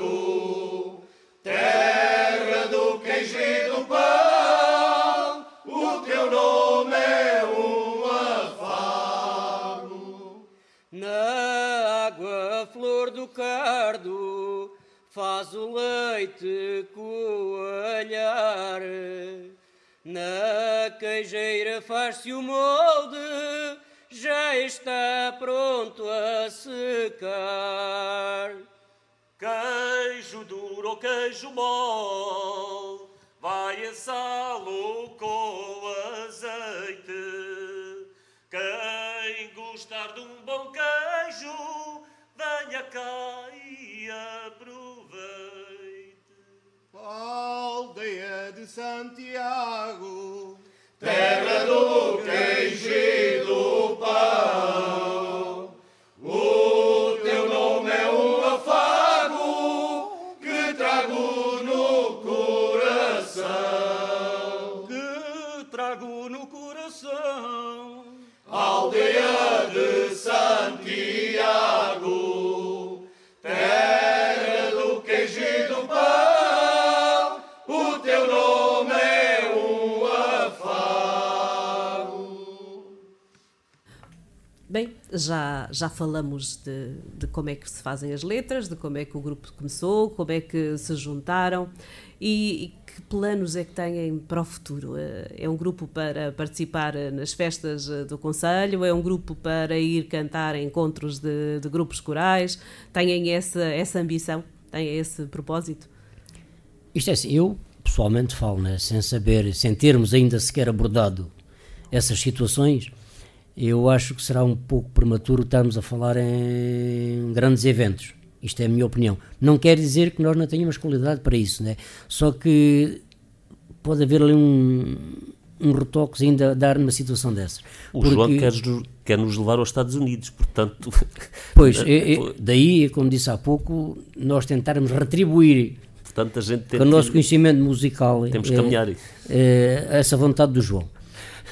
Faz o leite coalhar. Na queijeira faz-se o molde, já está pronto a secar. Queijo duro ou queijo mole, vai assá-lo com azeite. Quem gostar de um bom queijo, venha cá e aproveite. Aldeia de Santiago, terra do queijo e do pão. Já, já falamos de, de como é que se fazem as letras, de como é que o grupo começou, como é que se juntaram e, e que planos é que têm para o futuro? Eh, é um grupo para participar nas festas eh, do Conselho? É um grupo para ir cantar encontros de, de grupos corais? Têm essa, essa ambição? Têm esse propósito? Isto é assim, eu pessoalmente falo, né, sem saber, sem termos ainda sequer abordado essas situações, eu acho que será um pouco prematuro estarmos a falar em grandes eventos. Isto é a minha opinião. Não quer dizer que nós não tenhamos qualidade para isso, né? Só que pode haver ali um, um retoque ainda a dar numa situação dessas. O Porque... João quer, quer nos levar aos Estados Unidos, portanto. <laughs> Pois, é, <laughs> é, daí, como disse há pouco, nós tentarmos retribuir portanto, a gente com o nosso conhecimento musical temos que caminhar é, essa vontade do João.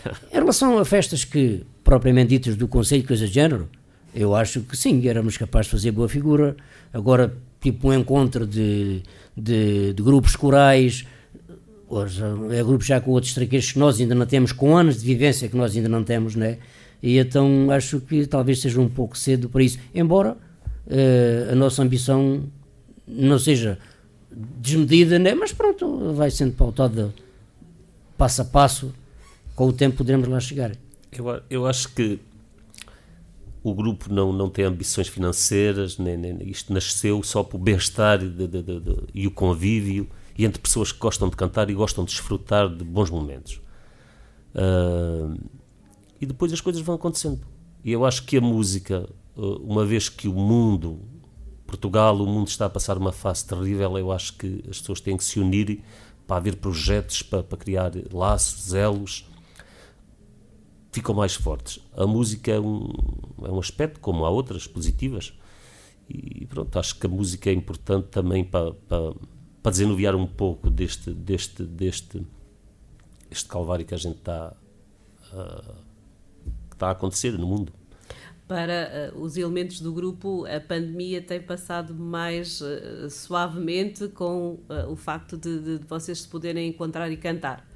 <laughs> em relação a festas que propriamente ditas do Conselho, coisa de género, eu acho que sim, éramos capazes de fazer boa figura. Agora, tipo um encontro de, de, de grupos corais, é grupos já com outros traqueiros que nós ainda não temos, com anos de vivência que nós ainda não temos, né? E então acho que talvez seja um pouco cedo para isso. Embora uh, a nossa ambição não seja desmedida, né? mas pronto, vai sendo pautada passo a passo, com o tempo poderemos lá chegar. Eu, eu acho que o grupo não, não tem ambições financeiras, nem, nem isto nasceu só para o bem-estar e o convívio e entre pessoas que gostam de cantar e gostam de desfrutar de bons momentos. Uh, e depois as coisas vão acontecendo. E eu acho que a música, ah, uma vez que o mundo, Portugal, o mundo está a passar uma fase terrível, eu acho que as pessoas têm que se unir para haver projetos, para, para criar laços, elos ficam mais fortes. A música é um, é um aspecto, como há outras positivas, e pronto, acho que a música é importante também para, para, para um pouco deste, deste, deste este calvário que a gente está, uh, que está a acontecer no mundo. Para uh, os elementos do grupo, a pandemia tem passado mais uh, suavemente com o facto de, de, de, vocês se poderem encontrar e cantar.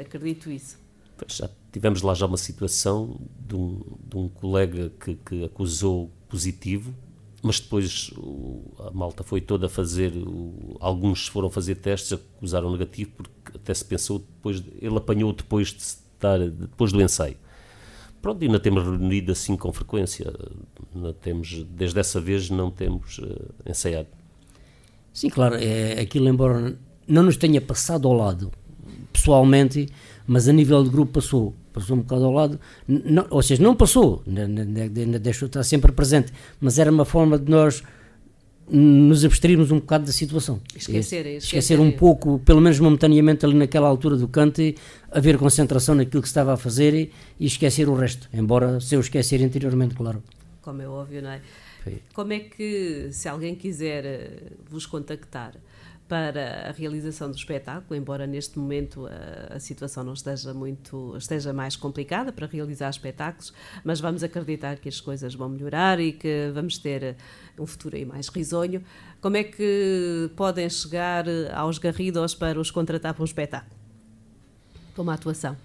acredito isso. Pois já tivemos lá já uma situação de um, de um colega que, que, acusou positivo, mas depois o, a malta foi toda a fazer, o, alguns foram fazer testes, acusaram negativo, porque até se pensou depois, ele apanhou depois de estar, depois do ensaio. Pronto, ainda temos reunido assim com frequência, temos, desde essa vez não temos uh, ensaiado. Sim, claro, é, aquilo embora não nos tenha passado ao lado, pessoalmente, mas a nível de grupo passou, passou um bocado ao lado, não, ou seja, não passou, ainda deixou estar sempre presente, mas era uma forma de nós nos abstrairmos um bocado da situação. Esquecer, esquecer, esquecer um pouco, pelo menos momentaneamente ali naquela altura do cante, haver concentração naquilo que se estava a fazer e, e esquecer o resto, embora se eu esquecer anteriormente, claro. Como é óbvio, não é? Foi. Como é que, se alguém quiser eh, vos contactar, para a realização do espetáculo, embora neste momento a, a, situação não esteja muito esteja mais complicada para realizar espetáculos, mas vamos acreditar que as coisas vão melhorar e que vamos ter um futuro aí mais risonho. Como é que podem chegar aos Garridos para os contratar para um espetáculo? Para uma atuação?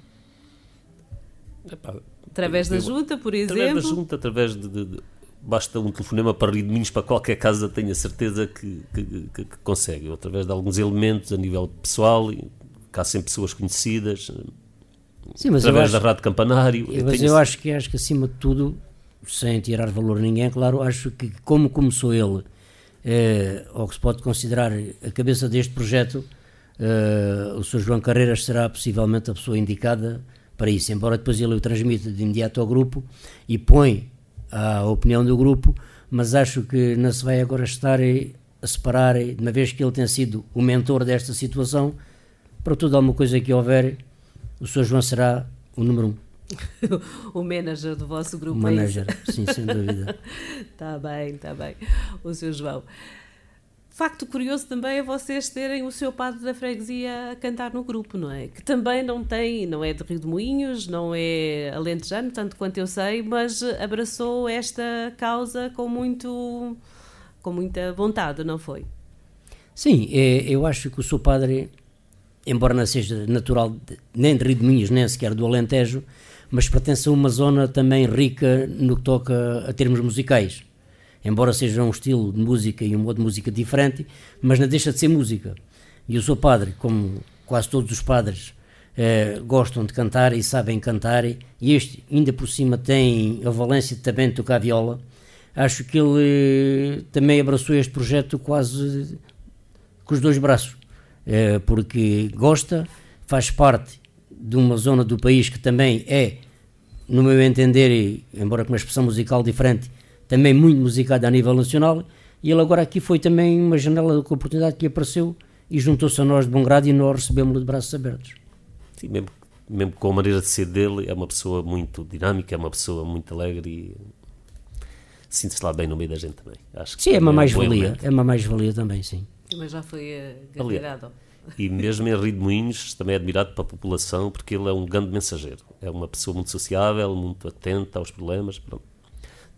Epá, através da junta, por exemplo? Através da junta, através de, de, de basta um telefonema para Rio de Minhos para qualquer casa, tenho a certeza que, que, que, que consegue, através de alguns elementos a nível pessoal, cá sempre pessoas conhecidas, Sim, através acho, da Rádio Campanário. Mas eu acho que, acho que acima de tudo, sem tirar valor a ninguém, claro, acho que como começou ele, eh, ou que se pode considerar a cabeça deste projeto, eh, o Sr. João Carreiras será possivelmente a pessoa indicada para isso, embora depois ele o transmita de imediato ao grupo e põe à opinião do grupo, mas acho que não se vai agora estar a separar, de uma vez que ele tem sido o mentor desta situação, para toda alguma coisa que houver, o Sr. João será o número um. <laughs> o manager do vosso grupo. O é manager, é sim, sem dúvida. Está <laughs> bem, está bem. O Sr. João. Facto curioso também é vocês terem o seu padre da freguesia a cantar no grupo, não é? Que também não tem, não é de Rio de Moinhos, não é alentejano, tanto quanto eu sei, mas abraçou esta causa com muito com muita vontade, não foi? Sim, é, eu acho que o seu padre embora não seja natural nem de Rio de Minhos, nem sequer do Alentejo, mas pertence a uma zona também rica no que toca a termos musicais. Embora seja um estilo de música e um modo de música diferente, mas não deixa de ser música. E eu sou padre, como quase todos os padres eh, gostam de cantar e sabem cantar, e este ainda por cima tem a valência de também tocar viola. Acho que ele eh, também abraçou este projeto quase com os dois braços, eh, porque gosta, faz parte de uma zona do país que também é, no meu entender, embora com uma expressão musical diferente, também muito musicada a nível nacional, e ele agora aqui foi também uma janela de oportunidade que apareceu e juntou-se a nós de bom grado e nós recebemos-lo de braços abertos. Sim, mesmo, mesmo com a maneira de ser dele, é uma pessoa muito dinâmica, é uma pessoa muito alegre e sinto-se lá bem no meio da gente também. Acho que sim, é uma mais-valia, é uma mais-valia também, sim. Mas já foi uh, E mesmo em Rio de Moinhos também é admirado pela população porque ele é um grande mensageiro. É uma pessoa muito sociável, muito atenta aos problemas. Pronto.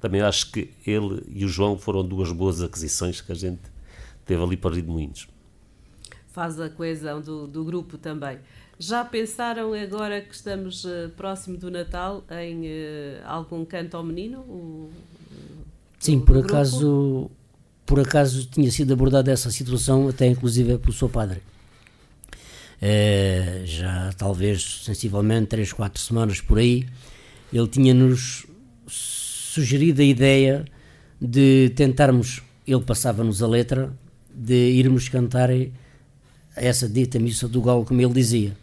Também acho que ele e o João foram duas boas aquisições que a gente teve ali para Rio de Moinhos. Faz a coesão do, do grupo também. Já pensaram agora que estamos uh, próximo do Natal em uh, algum canto ao menino? O, Sim, por acaso por acaso tinha sido abordada essa situação, até inclusive pelo seu padre. É, já talvez sensivelmente 3, 4 semanas por aí, ele tinha-nos sugerido a ideia de tentarmos, ele passava-nos a letra, de irmos cantar essa dita missa do galo, como ele dizia.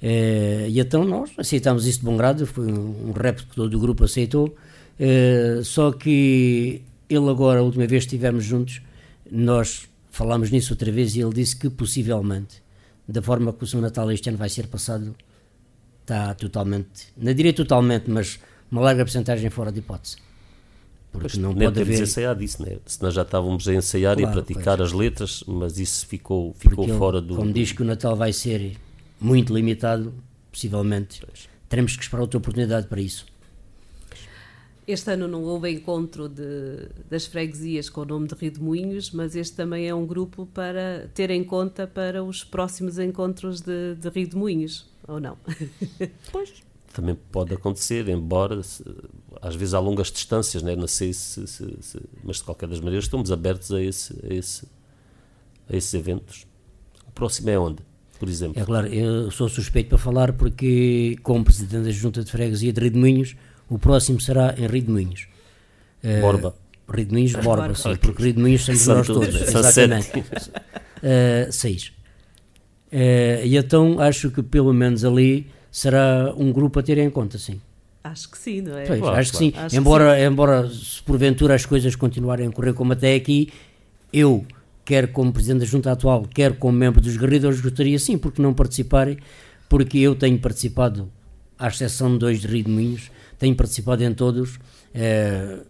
É, e então nós aceitámos isso de bom grado, foi um, um rap que todo o grupo aceitou, é, só que ele agora, a última vez que estivemos juntos, nós falámos nisso outra vez e ele disse que possivelmente, da forma que o seu Natal este ano vai ser passado, está totalmente, não direi totalmente, mas uma larga porcentagem fora de hipótese. Porque pois, não pode haver... ensaiado disso, né? Se nós já estávamos a ensaiar claro, e a praticar pois. as letras, mas isso ficou, ficou fora ele, do... Como diz que o Natal vai ser muito limitado, possivelmente, pois. teremos que esperar outra oportunidade para isso. Este ano não houve encontro de, das freguesias com o nome de Rio de Moinhos, mas este também é um grupo para ter em conta para os próximos encontros de, de Rio de Moinhos, ou não? <laughs> Pois. Também pode acontecer, embora se, às vezes há longas distâncias, né? não sei se, se, se, mas de qualquer das maneiras estamos abertos a, esse, a, esse, a esses eventos. O próximo é onde, por exemplo? É claro, eu sou suspeito para falar porque, como presidente da Junta de Freguesia de Rio de Moinhos, o próximo será em Rio de Moinhos. Uh, Borba. Rio de Moinhos, Borba, Borba. sim, porque Rio de Moinhos somos nós todos. Exatamente. Uh, seis. Uh, e então acho que pelo menos ali será um grupo a ter em conta, sim. Acho que sim, não é? Pois, claro, acho que sim. Acho embora, que sim. embora se porventura as coisas continuarem a correr como até aqui, eu, quer como Presidente da Junta atual, quer como membro dos guerrilheiros, gostaria sim, porque não participarem, porque eu tenho participado, à exceção de dois de Rio de Moinhos, tenho participado em todos, é,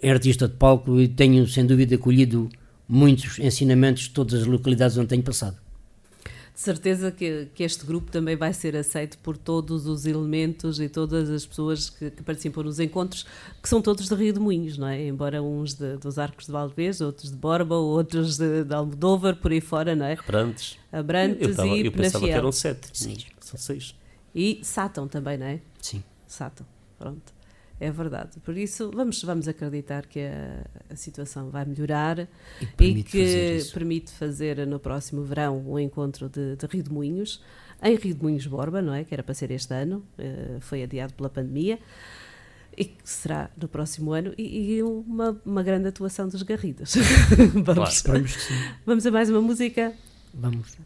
é artista de palco e tenho sem dúvida colhido muitos ensinamentos de todas as localidades onde tenho passado. De certeza que, que este grupo também vai ser aceito por todos os elementos e todas as pessoas que, que participam nos encontros, que são todos de Rio de Moinhos, não é? Embora uns de, dos Arcos de Valdevez, outros de Borba, outros de, de Almodóvar, por aí fora, não é? Abrantes. Abrantes eu, tava, e Eu pensava que eram sete, Sim. são seis. E Sátão também, não é? Sim. Sátão. Pronto. É verdade. Por isso, vamos, vamos acreditar que a, a situação vai melhorar e, e que fazer permite fazer no próximo verão o um encontro de, de Rio de Moinhos, em Rio de Moinhos Borba, não é? Que era para ser este ano, uh, foi adiado pela pandemia e que será no próximo ano e, e uma, uma grande atuação dos Garridos. <laughs> vamos, claro, vamos a mais uma música? Vamos.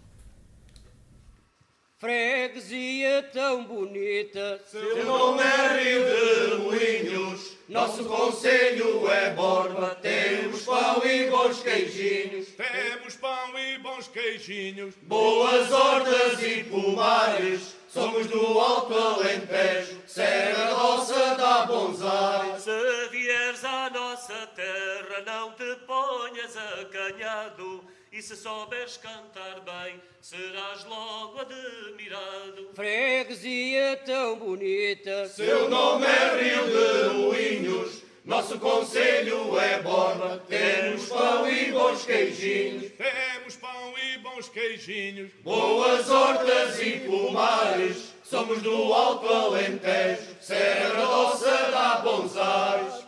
Freguesia tão bonita, seu nome é Rio de Moinhos, nosso conselho é Borba, temos pão e bons queijinhos. Temos pão e bons queijinhos, boas hortas e pomares, somos do Alto Alentejo, Serra Doça dá bonsai. Se vieres à nossa terra, não te ponhas acanhado e se souberes cantar bem, serás logo admirado. Freguesia tão bonita, seu nome é Rio de Moinhos, nosso conselho é Borba. Temos pão e bons queijinhos. Temos pão e bons queijinhos. Boas hortas e pomares, somos do Alto Alentejo, Serra Grossa dá bons ares.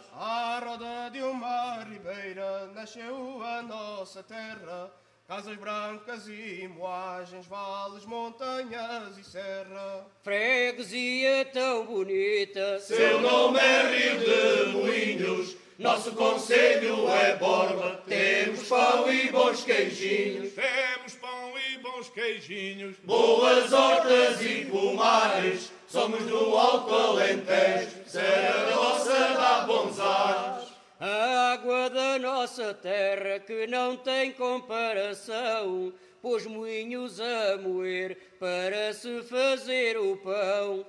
Nasceu a nossa terra, casas brancas e moagens, vales, montanhas e serra. Freguesia tão bonita, Seu nome é Rio de Moinhos, nosso conselho é Borba. Temos pão e bons queijinhos, Temos pão e bons queijinhos. boas hortas e pomares, somos do Alto Alentejo, Serra Grossa dá bons ares. A água da nossa terra que não tem comparação, pôs moinhos a moer para se fazer o pão.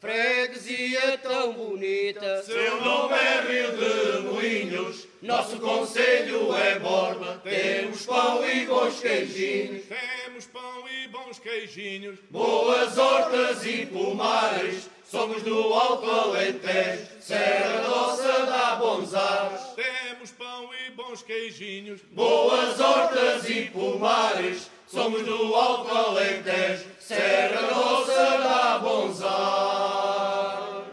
Freguesia tão bonita, Seu nome é Rio de Moinhos, nosso conselho é Borba. Temos pão e bons queijinhos, Temos pão e bons queijinhos. boas hortas e pomares, somos do Alto Alentejo, Serra Grossa dá bons ares. Temos pão e bons queijinhos. Boas hortas e pomares, somos do Alto Alentejo, Serra Grossa dá bons ares.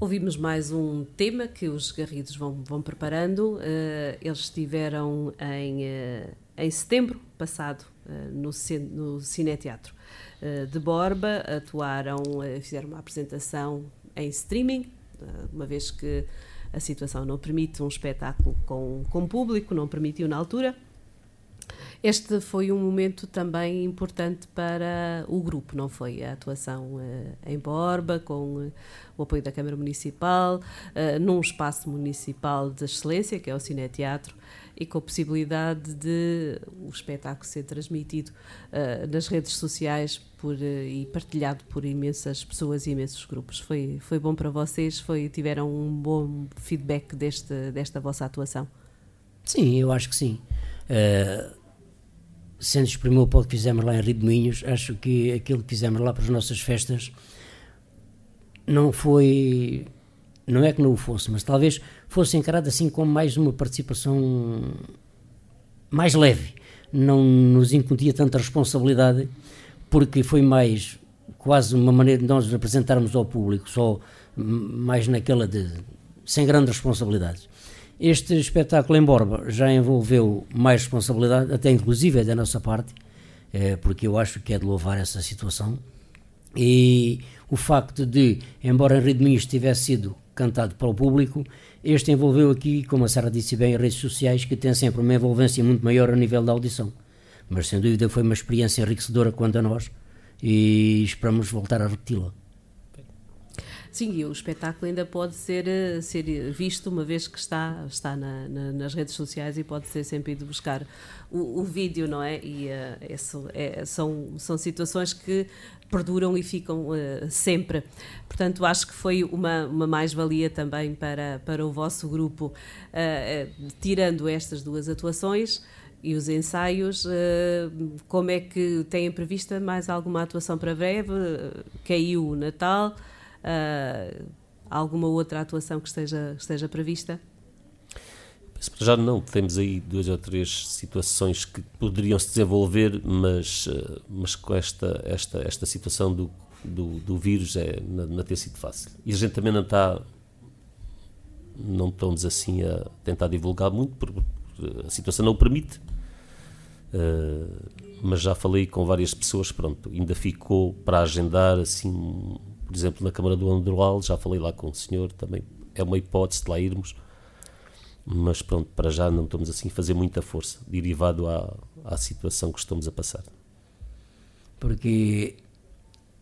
Ouvimos mais um tema que os Garridos vão, vão preparando. Eh, eles estiveram em, eh, em setembro passado eh, no, no Cineteatro de Borba, atuaram, fizeram uma apresentação em streaming, uma vez que a situação não permite um espetáculo com, com público, não permitiu na altura. Este foi um momento também importante para o grupo, não foi? A atuação eh, em Borba, com eh, o apoio da Câmara Municipal, eh, num espaço municipal de excelência, que é o Cineteatro, e com a possibilidade de o espetáculo ser transmitido eh, nas redes sociais por, eh, e partilhado por imensas pessoas e imensos grupos. Foi, foi bom para vocês? Foi, tiveram um bom feedback deste, desta vossa atuação? Sim, eu acho que sim. Eh, sendo o primeiro palco que fizemos lá em Rio de Moinhos, acho que aquilo que fizemos lá para as nossas festas não foi. Não é que não o fosse, mas talvez fosse encarado assim como mais uma participação mais leve. Não nos incutia tanta responsabilidade, porque foi mais quase uma maneira de nós apresentarmos ao público, só mais naquela de. sem grandes responsabilidades. Este espetáculo em Borba já envolveu mais responsabilidade, até inclusive é da nossa parte, eh, porque eu acho que é de louvar essa situação. E o facto de, embora Henrique de Minhos tivesse sido cantado para o público, este envolveu aqui, como a Sara disse bem, redes sociais, que têm sempre uma envolvência muito maior a nível da audição. Mas sem dúvida foi uma experiência enriquecedora quanto a nós e esperamos voltar a repeti-la. Sim, e o espetáculo ainda pode ser, eh, ser visto uma vez que está, está na- na- nas redes sociais e pode ser sempre ido buscar o, o vídeo, não é? E eh, isso é- são, são situações que perduram e ficam eh, sempre. Portanto, acho que foi uma, uma mais-valia também para, para o vosso grupo, eh, tirando estas duas atuações. E os ensaios, eh, como é que têm prevista mais alguma atuação para breve? Eh, Caiu o Natal, ah, alguma outra atuação que esteja, esteja prevista? Já não, temos aí duas ou três situações que poderiam se desenvolver, mas, eh, mas com esta, esta, esta situação do, do, do vírus é, não, não tem sido fácil. E a gente também não está, não estamos assim a tentar divulgar muito, porque a situação não o permite. Eh, mas já falei com várias pessoas, pronto, ainda ficou para agendar, assim, por exemplo, na Câmara do Androal, já falei lá com o senhor, também é uma hipótese de lá irmos mas pronto, para já não estamos assim a fazer muita força, derivado à, à situação que estamos a passar. Porque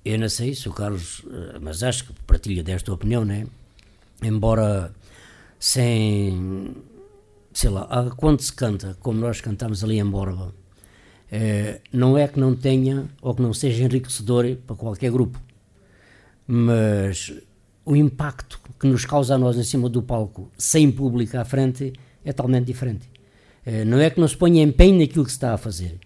eu não sei se o Carlos, eh, mas acho que partilha desta opinião, né? Embora sem, sei lá, quando se canta, como nós cantamos ali em Borba, eh, não é que não tenha ou que não seja enriquecedor para qualquer grupo, mas o impacto que nos causa a nós em cima do palco, sem público à frente, é totalmente diferente. Eh, Não é que não se ponha empenho naquilo que se está a fazer,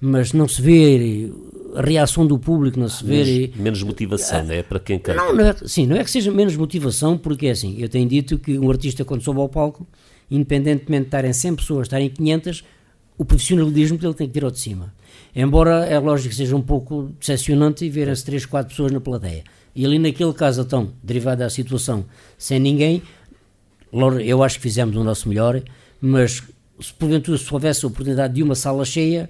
mas não se vê a reação do público, não se vê. Menos, menos motivação, né? Para quem canta. Não, não é, sim, não é que seja menos motivação, porque é assim, eu tenho dito que um artista quando sobe ao palco, independentemente de estarem 100 pessoas, estarem 500, o profissionalismo ele tem que ter ao de cima. Embora é lógico que seja um pouco decepcionante verem-se três, quatro pessoas na plateia. E ali naquele caso, então, derivado da situação, sem ninguém, eu acho que fizemos o nosso melhor, mas se porventura se houvesse a oportunidade de uma sala cheia,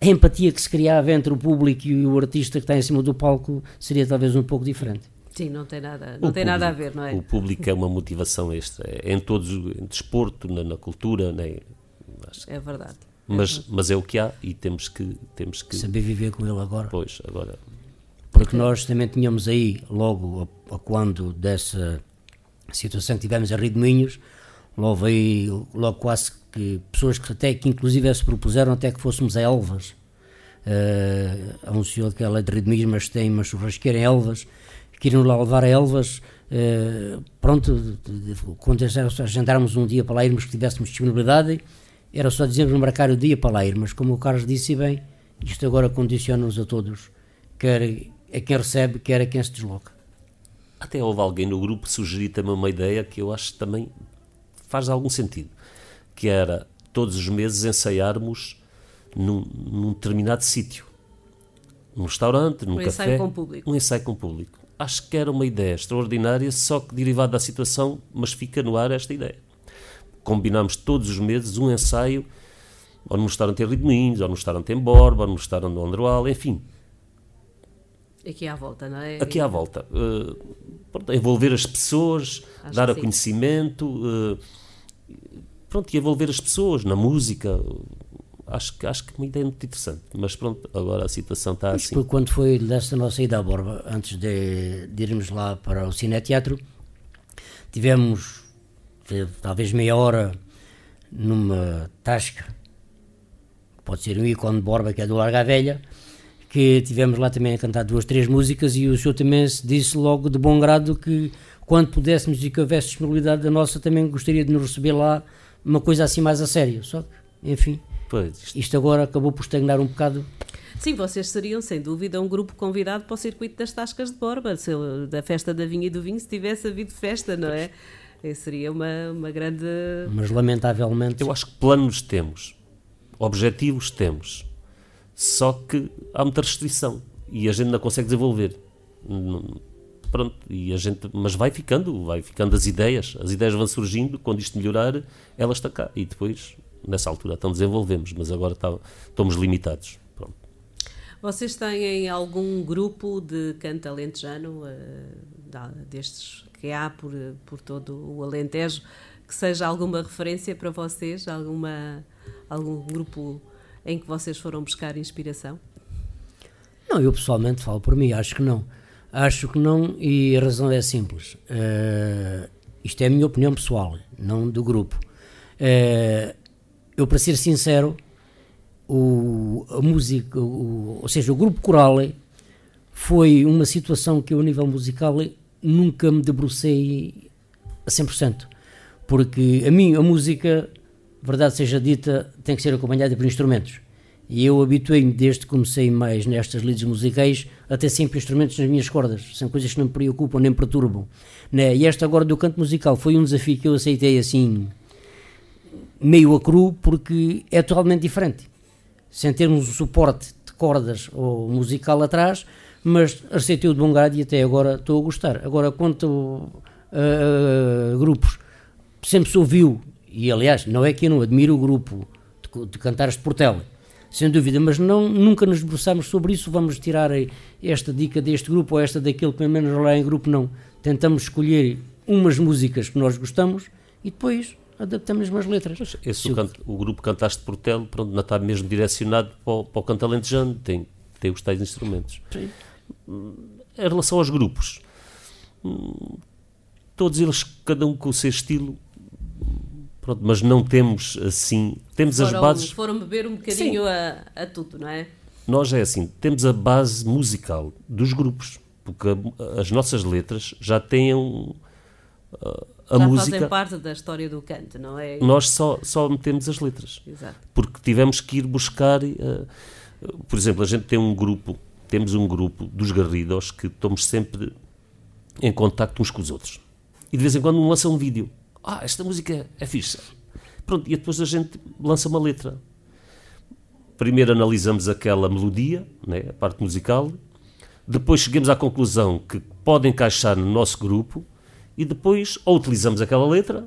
a empatia que se criava entre o público e o artista que está em cima do palco seria talvez um pouco diferente. Sim, não tem nada, não tem público, nada a ver, não é? O público é uma motivação extra, é em todos, em desporto, na, na cultura, né? é verdade. Mas, é mas é o que há e temos que, temos que saber viver com ele agora. Pois, agora. Porque nós também tínhamos aí, logo a, a quando dessa situação que tivemos a Rio de Minhos, logo aí, logo quase que pessoas que até que inclusive se propuseram até que fôssemos a Elvas. Uh, anunciou que ela é de Rio de Minhos, mas tem uma churrasqueira em Elvas, queriam lá levar a Elvas. Uh, pronto, quando agendarmos um dia para lá irmos que tivéssemos disponibilidade, era só dizermos marcar o dia para lá ir, mas como o Carlos disse bem, isto agora condiciona-nos a todos, quer a quem recebe, quer a quem se desloca. Até houve alguém no grupo sugerir também uma ideia que eu acho que também faz algum sentido, que era todos os meses ensaiarmos num, num determinado sítio, num restaurante, num um café, ensaio com público. um ensaio com público. Acho que era uma ideia extraordinária, só que derivada da situação, mas fica no ar esta ideia. Combinamos todos os meses um ensaio, ou no restaurante em de Moinhos, ou no restaurante em Borba, ou no restaurante no Androal, enfim, Aqui à volta, não é? Aqui à volta. Uh, pronto, envolver as pessoas, Acho dar a sim. conhecimento, uh, pronto, e envolver as pessoas na música. Acho que, acho que uma ideia muito interessante. Mas pronto, agora a situação está assim. Porque quando foi desta nossa ida à Borba, antes de, de irmos lá para o Cineteatro, tivemos talvez meia hora numa tasca, pode ser um ícone de Borba, que é do Larga Velha, que tivemos lá também a cantar duas, três músicas e o senhor também disse logo de bom grado que quando pudéssemos e que houvesse disponibilidade da nossa também gostaria de nos receber lá uma coisa assim mais a sério, só que, enfim, pois. isto agora acabou por estagnar um bocado. Sim, vocês seriam sem dúvida um grupo convidado para o circuito das Tascas de Borba, se, da festa da vinha e do vinho, se tivesse havido festa, não é? Seria uma, uma grande. Mas lamentavelmente. Eu acho que planos temos, objetivos temos, só que há muita restrição e a gente não consegue desenvolver. Pronto, e a gente, mas vai ficando, vai ficando as ideias, as ideias vão surgindo, quando isto melhorar, elas estão cá e depois, nessa altura, então desenvolvemos, mas agora está, estamos limitados. Pronto. Vocês têm algum grupo de canto alentejano, uh, destes que há por, por todo o Alentejo, que seja alguma referência para vocês, alguma, algum grupo em que vocês foram buscar inspiração? Não, eu pessoalmente falo por mim, acho que não. Acho que não, e a razão é simples. Uh, isto é a minha opinião pessoal, não do grupo. Uh, eu, para ser sincero, o, a música, o, ou seja, o grupo coral foi uma situação que eu, a nível musical, nunca me debrucei a 100%. Porque a mim, a música, verdade seja dita, tem que ser acompanhada por instrumentos. E eu habituei-me, desde que comecei mais nestas lides musicais, a ter sempre instrumentos nas minhas cordas. São coisas que não me preocupam nem perturbam. Né? E esta agora do canto musical foi um desafio que eu aceitei assim, meio a cru, porque é totalmente diferente. Sem termos um suporte de cordas ou musical atrás, mas aceitei-o de bom grado e até agora estou a gostar. Agora, quanto a, a grupos, sempre se ouviu e aliás, não é que eu não admiro o grupo de, de Cantares de Portela, sem dúvida, mas não, nunca nos debruçamos sobre isso, vamos tirar esta dica deste grupo ou esta daquele, pelo menos lá em grupo não. Tentamos escolher umas músicas que nós gostamos e depois adaptamos as letras. esse o, canto, o, grupo Cantaste de Portela, pronto, não está mesmo direcionado para o, para o canto alentejano, tem, tem os tais instrumentos. Sim. Em relação aos grupos, hum, todos eles, cada um com o seu estilo, Pronto, mas não temos assim. Temos foram, as bases. Foram beber um bocadinho a, a, tudo, não é? Nós é assim, temos a base musical dos grupos, porque a, as nossas letras já têm um, a, a já música. fazem parte da história do canto, não é? Nós só, só metemos as letras. Exato. Porque tivemos que ir buscar. Uh, por exemplo, a gente tem um grupo, temos um grupo dos Garridos que estamos sempre em contacto uns com os outros. E de vez em quando um lança um vídeo ah, esta música é fixe. Pronto, e depois a gente lança uma letra. primeiro analisamos aquela melodia, né, a parte musical, depois chegamos à conclusão que pode encaixar no nosso grupo e depois ou utilizamos aquela letra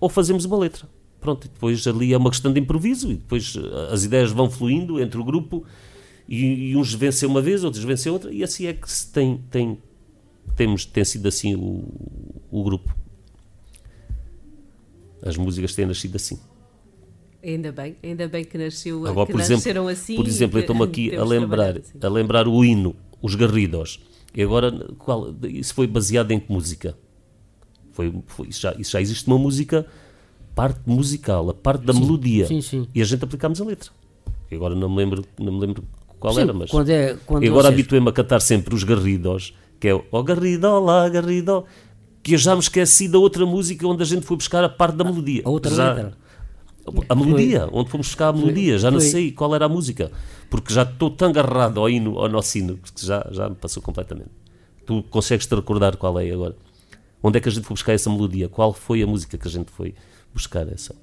ou fazemos uma letra. Pronto, e depois ali é uma questão de improviso e depois eh, as ideias vão fluindo entre o grupo e, e uns vencem uma vez, outros vencem outra e assim é que se tem, tem, temos, tem sido assim o, o grupo. As músicas têm nascido assim. Ainda bem, ainda bem que nasceu Agora, que por exemplo, nasceram assim. por exemplo, eu estou-me aqui <laughs> a lembrar, assim. a lembrar o hino, os Garridos. E agora, qual, isso foi baseado em que música? Foi, foi- isso, já, isso já existe uma música, parte musical, a parte da melodia. sim, sim. E a gente aplicámos a letra. Agora não me lembro, não me lembro qual Sim, era, mas. quando é- quando agora vocês- habituei-me a cantar sempre os Garridos, que é o oh, Garrido, lá, Garrido, que eu já me esqueci da outra música onde a gente foi buscar a parte da melodia. A outra Já- letra. a melodia, onde fomos buscar a melodia, já não foi. sei qual era a música, porque já estou tão agarrado ao hino, ao nosso hino, que já, já me passou completamente. Tu consegues te recordar qual é agora? Onde é que a gente foi buscar essa melodia? Qual foi a música que a gente foi buscar essa?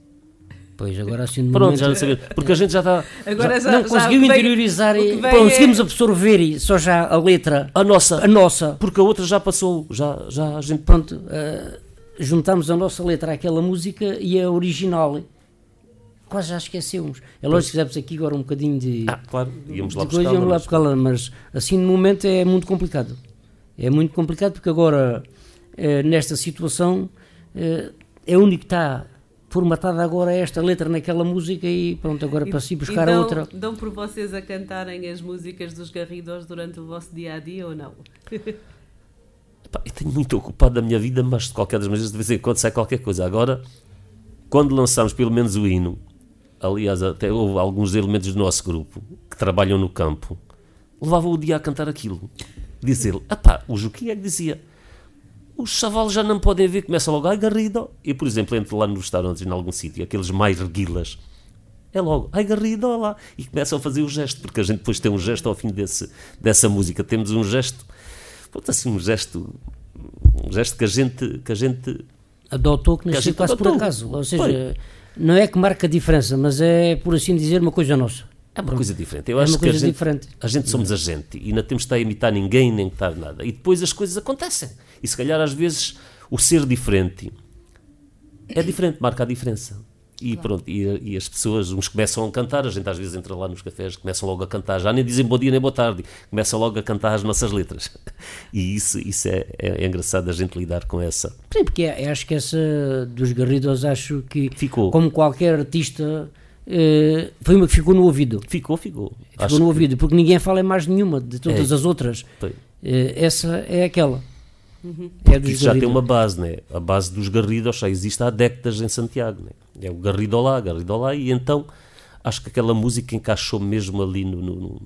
Pois, agora assim no Pronto, momento, já não sabia, porque a gente já está. Agora já, não já conseguiu interiorizar e vem conseguimos é- absorver e só já a letra, A nossa, a nossa. porque a outra já passou, já, já a gente. Pronto, eh, juntamos a nossa letra àquela música e a original. Quase já esquecemos. É lógico que fizemos aqui agora um bocadinho de, Ah, claro, íamos lá buscar. íamos lá mas assim no momento é muito complicado. É muito complicado porque agora, nesta situação, eh, é o único que está formatada agora esta letra naquela música e pronto, agora para se ir buscar e dão, outra. Dão por vocês a cantarem as músicas dos Garridos durante o vosso dia a dia ou não? <laughs> Eu tenho muito ocupado da minha vida, mas de qualquer das maneiras, de vez em quando sai qualquer coisa. Agora, quando lançámos pelo menos o hino, aliás, até houve alguns elementos do nosso grupo que trabalham no campo, levavam o dia a cantar aquilo. Diz ele, pá, o Juquinha é que dizia, os chavalos já não podem ver, começa logo, ai Garrido. E, por exemplo, entro lá nos restaurantes, em algum sítio, aqueles mais reguilas, é logo, ai Garrido, lá. E começam a fazer o gesto, porque a gente depois tem um gesto ao fim desse, dessa música. Temos um gesto, pronto, assim, um gesto, um gesto que a gente, que a gente Adotou que nasceu quase por adotou. acaso. Ou seja, não é que marca a diferença, mas é, por assim dizer, uma coisa nossa. É uma coisa diferente. Eu É acho que a gente, a gente somos a gente e não temos de estar a imitar ninguém nem imitar nada. E depois as coisas acontecem. E se calhar às vezes o ser diferente é diferente, marca a diferença. E pronto, e, e as pessoas, uns começam a cantar, a gente às vezes entra lá nos cafés, começam logo a cantar, já nem dizem bom dia nem boa tarde, começam logo a cantar as nossas letras. <laughs> E isso, isso é, é, é engraçado a gente lidar com essa. Sim, porque é- acho que essa dos Garridos, acho que, Ficou. como qualquer artista, eh, foi uma que ficou no ouvido. Ficou, ficou. Ficou Acho no que- ouvido, porque ninguém fala em mais nenhuma de todas É. as outras. Eh, essa é aquela. Uhum. É dos Isso já tem uma base, né? A base dos Garridos já existe há décadas em Santiago, né? É o Garrido lá, Garrido lá, e então acho que aquela música encaixou mesmo ali no, no- no-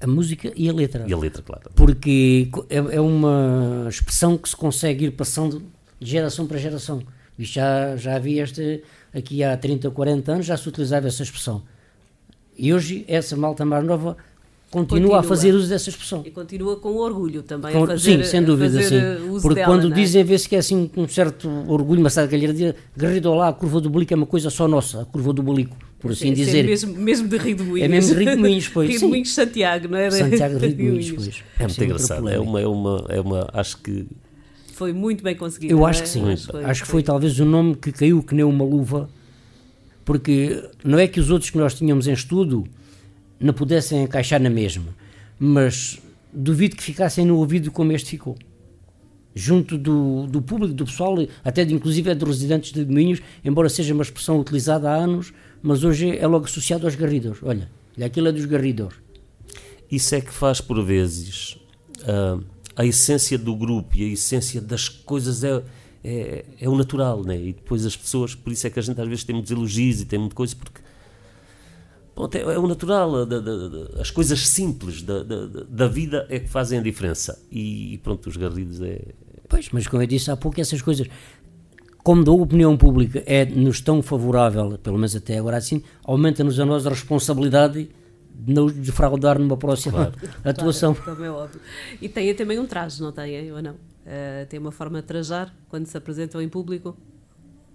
A música e a letra. e a letra, claro. Porque é, é uma expressão que se consegue ir passando de geração para geração. Isto já, já havia este, aqui há 30, 40 anos, já se utilizava essa expressão. E hoje essa malta mais nova continua, a Continua. fazer uso dessa expressão. E continua com orgulho também Com- a fazer, sim, sem a dúvida, sim. Porque dela, quando é? dizem, vê-se que é assim com um certo orgulho, uma certa galhardia, Garrido lá, a curva do Bolico é uma coisa só nossa, a curva do Bolico, por assim Sim, dizer. Mesmo, mesmo de Rio de Moinhos. É mesmo de Rio de Moinhos, pois, Rio de. Moinhos, Santiago, não é? Santiago de Rio de Moinhos, pois. É muito engraçado. É uma, é uma, é uma, acho que Foi muito bem conseguido. Eu acho é? que sim. Mas Acho que foi talvez o nome que caiu que nem uma luva, porque não é que os outros que nós tínhamos em estudo não pudessem encaixar na mesma, mas duvido que ficassem no ouvido como este ficou. Junto do, do público, do pessoal, até de, inclusive é dos residentes de Minhos, embora seja uma expressão utilizada há anos, mas hoje é logo associado aos garridos. Olha, aquilo é dos garridos. isso é que faz por vezes ah, a essência do grupo e a essência das coisas é, é, é o natural, né? E depois as pessoas, por isso é que a gente às vezes tem muitos elogios e tem muita coisa, porque pronto, é, é o natural, da- da- da- as coisas simples da, da, da- da vida é que fazem a diferença. E, pronto, os garridos é. Pois, mas como eu disse há pouco, essas coisas, como da opinião pública é-nos tão favorável, pelo menos até agora assim, aumenta-nos a nós a responsabilidade de não defraudar numa próxima atuação. Claro, como é óbvio. E tem também um traje, não tem? Ou não? Eh, tem uma forma de trajar quando se apresentam em público?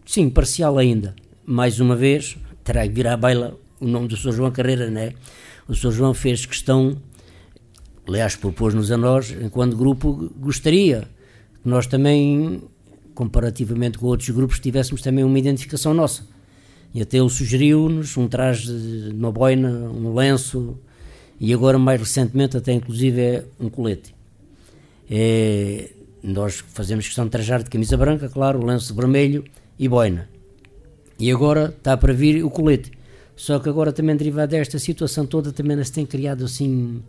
Sim, parcial ainda. Mais uma vez, terá que vir à baila o nome do Sr. João Carreira, né? O Sr. João fez questão, aliás, propôs-nos a nós, enquanto grupo, gostaria que nós também, comparativamente com outros grupos, tivéssemos também uma identificação nossa. E até ele sugeriu-nos um traje de uma boina, um lenço e agora, mais recentemente, até inclusive é um colete. É, nós fazemos questão de trajar de camisa branca, claro, lenço vermelho e boina. E agora está para vir o colete. Só que agora também derivado desta situação toda também se tem criado assim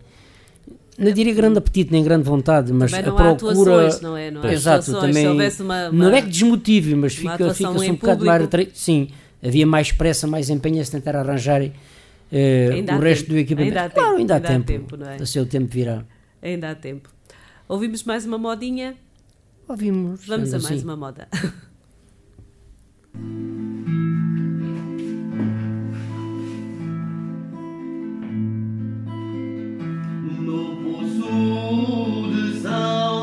não diria grande apetite nem grande vontade, mas a procura. atuações, não é? Não há Exato, atuações. também. Se houvesse uma- Não uma- é que desmotive, mas uma fica, fica-se um bocado mais. atre- Sim, havia mais pressa, mais empenho a se tentar arranjar Ainda o há resto tempo, do equipamento. ainda há claro, tempo, ainda há ainda há tempo. tempo, não é? A seu tempo virá. Ainda há tempo. Ouvimos mais uma modinha? Ouvimos. Vamos a mais assim. uma moda. <laughs> No poço de São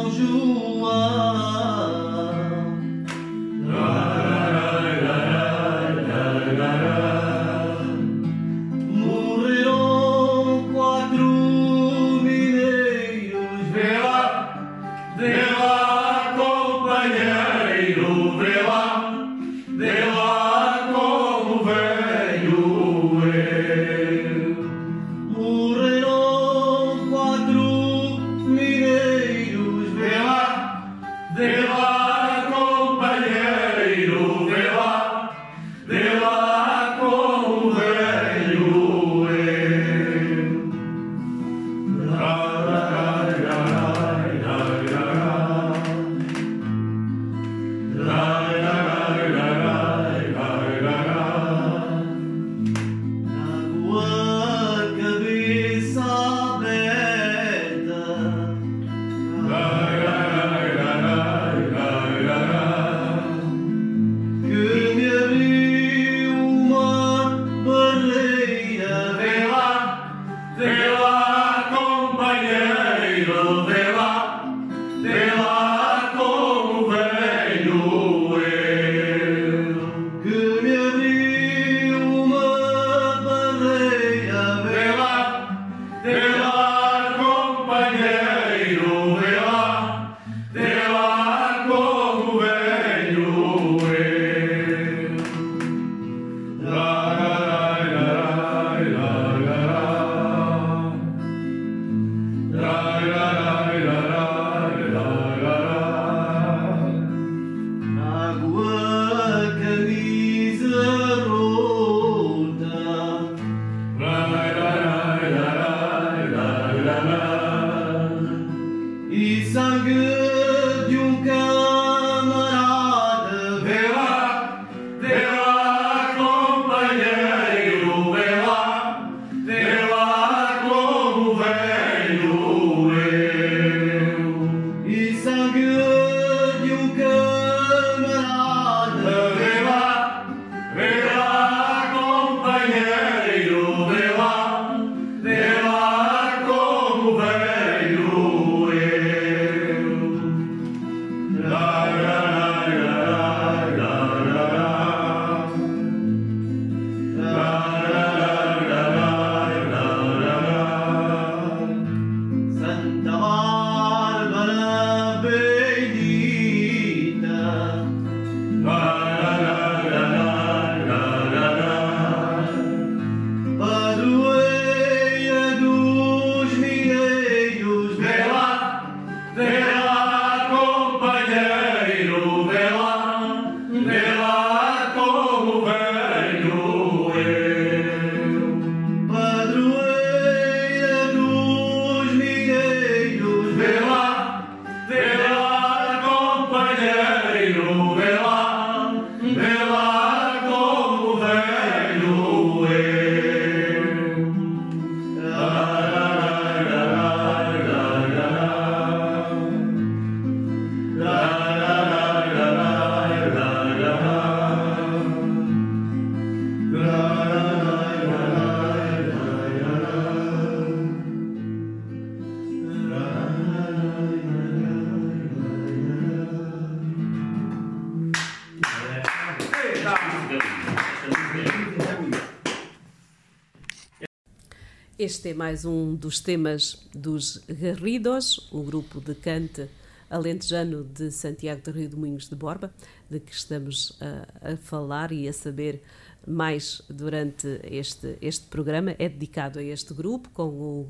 Este é mais um dos temas dos Garridos, o grupo de cante alentejano de Santiago de Rio de Moinhos de Borba, de que estamos a, a falar e a saber mais durante este, este programa. É dedicado a este grupo, com o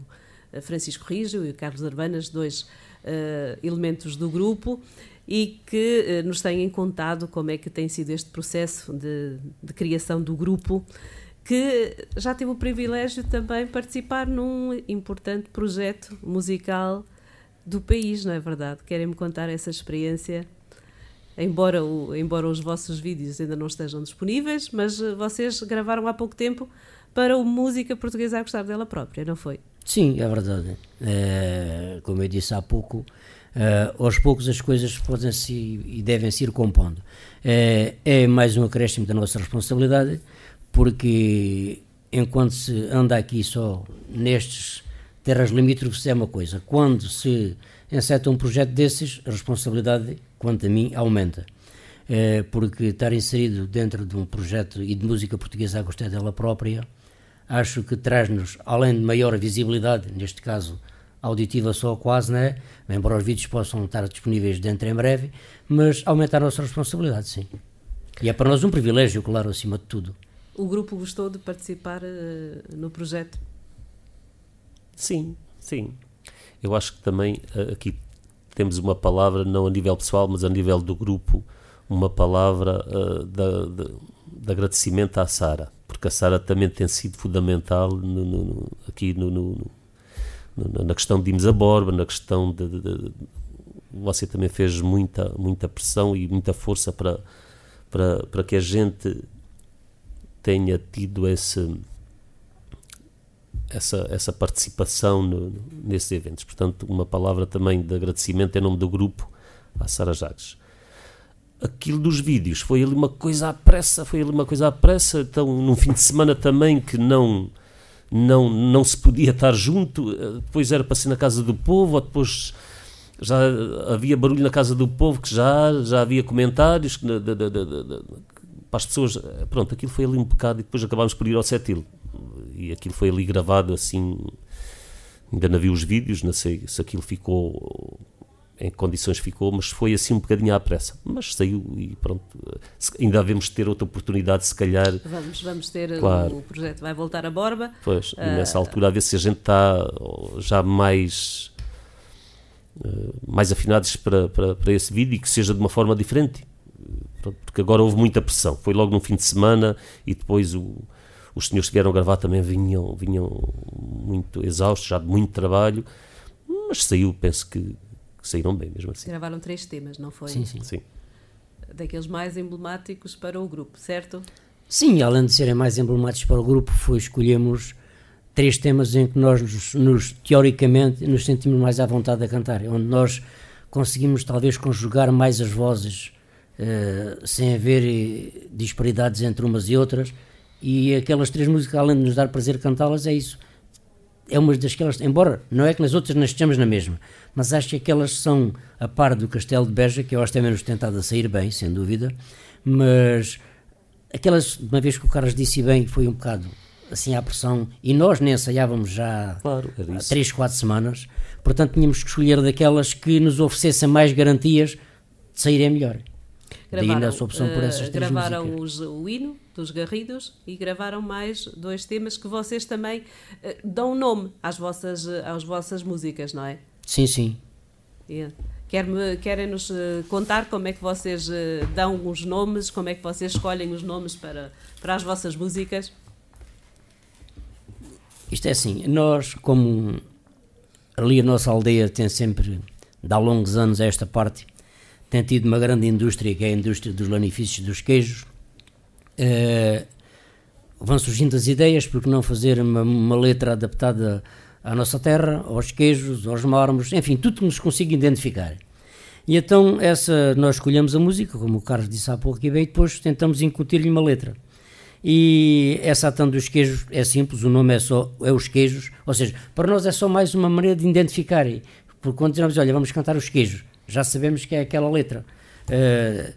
Francisco Rígio e o Carlos Arbanas, dois uh, elementos do grupo, e que uh, nos têm contado como é que tem sido este processo de, de criação do grupo que já tive o privilégio de também participar num importante projeto musical do país, não é verdade? Querem-me contar essa experiência? Embora, o, embora os vossos vídeos ainda não estejam disponíveis, mas eh, vocês gravaram há pouco tempo para o Música Portuguesa a gostar dela própria, não foi? Sim, é verdade. É, como eu disse há pouco, é, aos poucos as coisas podem-se e devem se ir compondo. É, é mais um acréscimo da nossa responsabilidade, porque enquanto se anda aqui só nestes terras limítrofes é uma coisa. Quando se enceta um projeto desses, a responsabilidade, quanto a mim, aumenta. É, porque estar inserido dentro de um projeto e de música portuguesa a gostar dela própria, acho que traz-nos, além de maior visibilidade, neste caso auditiva só quase, né? embora os vídeos possam estar disponíveis dentro em breve, mas aumentar a nossa responsabilidade, sim. E é para nós um privilégio, claro, acima de tudo. O grupo gostou de participar uh, no projeto? Sim, sim. Eu acho que também uh, aqui temos uma palavra, não a nível pessoal, mas a nível do grupo, uma palavra uh, de, de, de, agradecimento à Sara, porque a Sara também tem sido fundamental no, no, no, aqui na questão de irmos a borba, na questão de, de, você também fez muita, muita pressão e muita força para, para, para que a gente tenha tido esse essa, essa participação no, nesses eventos. Portanto, uma palavra também de agradecimento em nome do grupo à Sara Jacques. Aquilo dos vídeos foi ali uma coisa à pressa, foi ali uma coisa à pressa. Então, num fim de semana também que não não não se podia estar junto, eh, depois era para ser na casa do povo, ou depois já havia barulho na casa do povo que já já havia comentários que, para as pessoas. Pronto, aquilo foi ali um bocado e depois acabámos por ir ao setil e aquilo foi ali gravado assim. Ainda não vi os vídeos, não sei se aquilo ficou em que condições ficou, mas foi assim um bocadinho à pressa. Mas saiu e pronto. Ainda devemos ter outra oportunidade, se calhar. Vamos, vamos ter claro. o projeto vai voltar a Borba. Pois, uh, nessa altura a ver se a gente está já mais. Uh, mais afinados para, para, para esse vídeo e que seja de uma forma diferente. Porque agora houve muita pressão. Foi logo no fim de semana e depois o, os senhores que vieram gravar também vinham, vinham muito exaustos, já de muito trabalho, mas saiu, penso que, que saíram bem mesmo assim. Gravaram três temas, não foi? Sim, sim. sim. Daqueles mais emblemáticos para o grupo, certo? Sim, além de serem mais emblemáticos para o grupo, foi escolhemos três temas em que nós, nos, nos, teoricamente, nos sentimos mais à vontade a cantar, onde nós conseguimos talvez conjugar mais as vozes, uh, sem haver eh, disparidades entre umas e outras, e aquelas três músicas, além de nos dar prazer cantá-las, é isso. É uma daquelas, embora não é que nas outras nas estejamos na mesma, mas acho que aquelas são a par do Castelo de Beja, que eu acho que tem menos tentado a sair bem, sem dúvida, mas aquelas, uma vez que o Carlos disse bem, foi um bocado assim à pressão, e nós nem ensaiávamos já claro, há 3, 4 semanas, portanto tínhamos que escolher daquelas que nos oferecessem mais garantias de saírem melhor. Gravaram, a uh, gravaram os, o hino dos Garridos e gravaram mais dois temas que vocês também uh, dão nome às vossas, uh, às vossas músicas, não é? Sim, sim. Yeah. Querem-nos uh, contar como é que vocês dão os nomes, como é que vocês escolhem os nomes para, para as vossas músicas? Isto é assim, nós, como ali a nossa aldeia tem sempre, de há longos anos, esta parte, tem tido uma grande indústria, que é a indústria dos lanifícios dos queijos. Uh, vão surgindo as ideias, porque não fazer uma, uma, letra adaptada à nossa terra, aos queijos, aos mármores, enfim, tudo que nos consiga identificar. E então essa, nós escolhemos a música, como o Carlos disse há pouco, e bem, depois tentamos incutir-lhe uma letra. E essa atão dos queijos é simples, o nome é só é os queijos, ou seja, para nós é só mais uma maneira de identificar, porque quando dizemos, olha, vamos cantar os queijos, já sabemos que é aquela letra. Uh,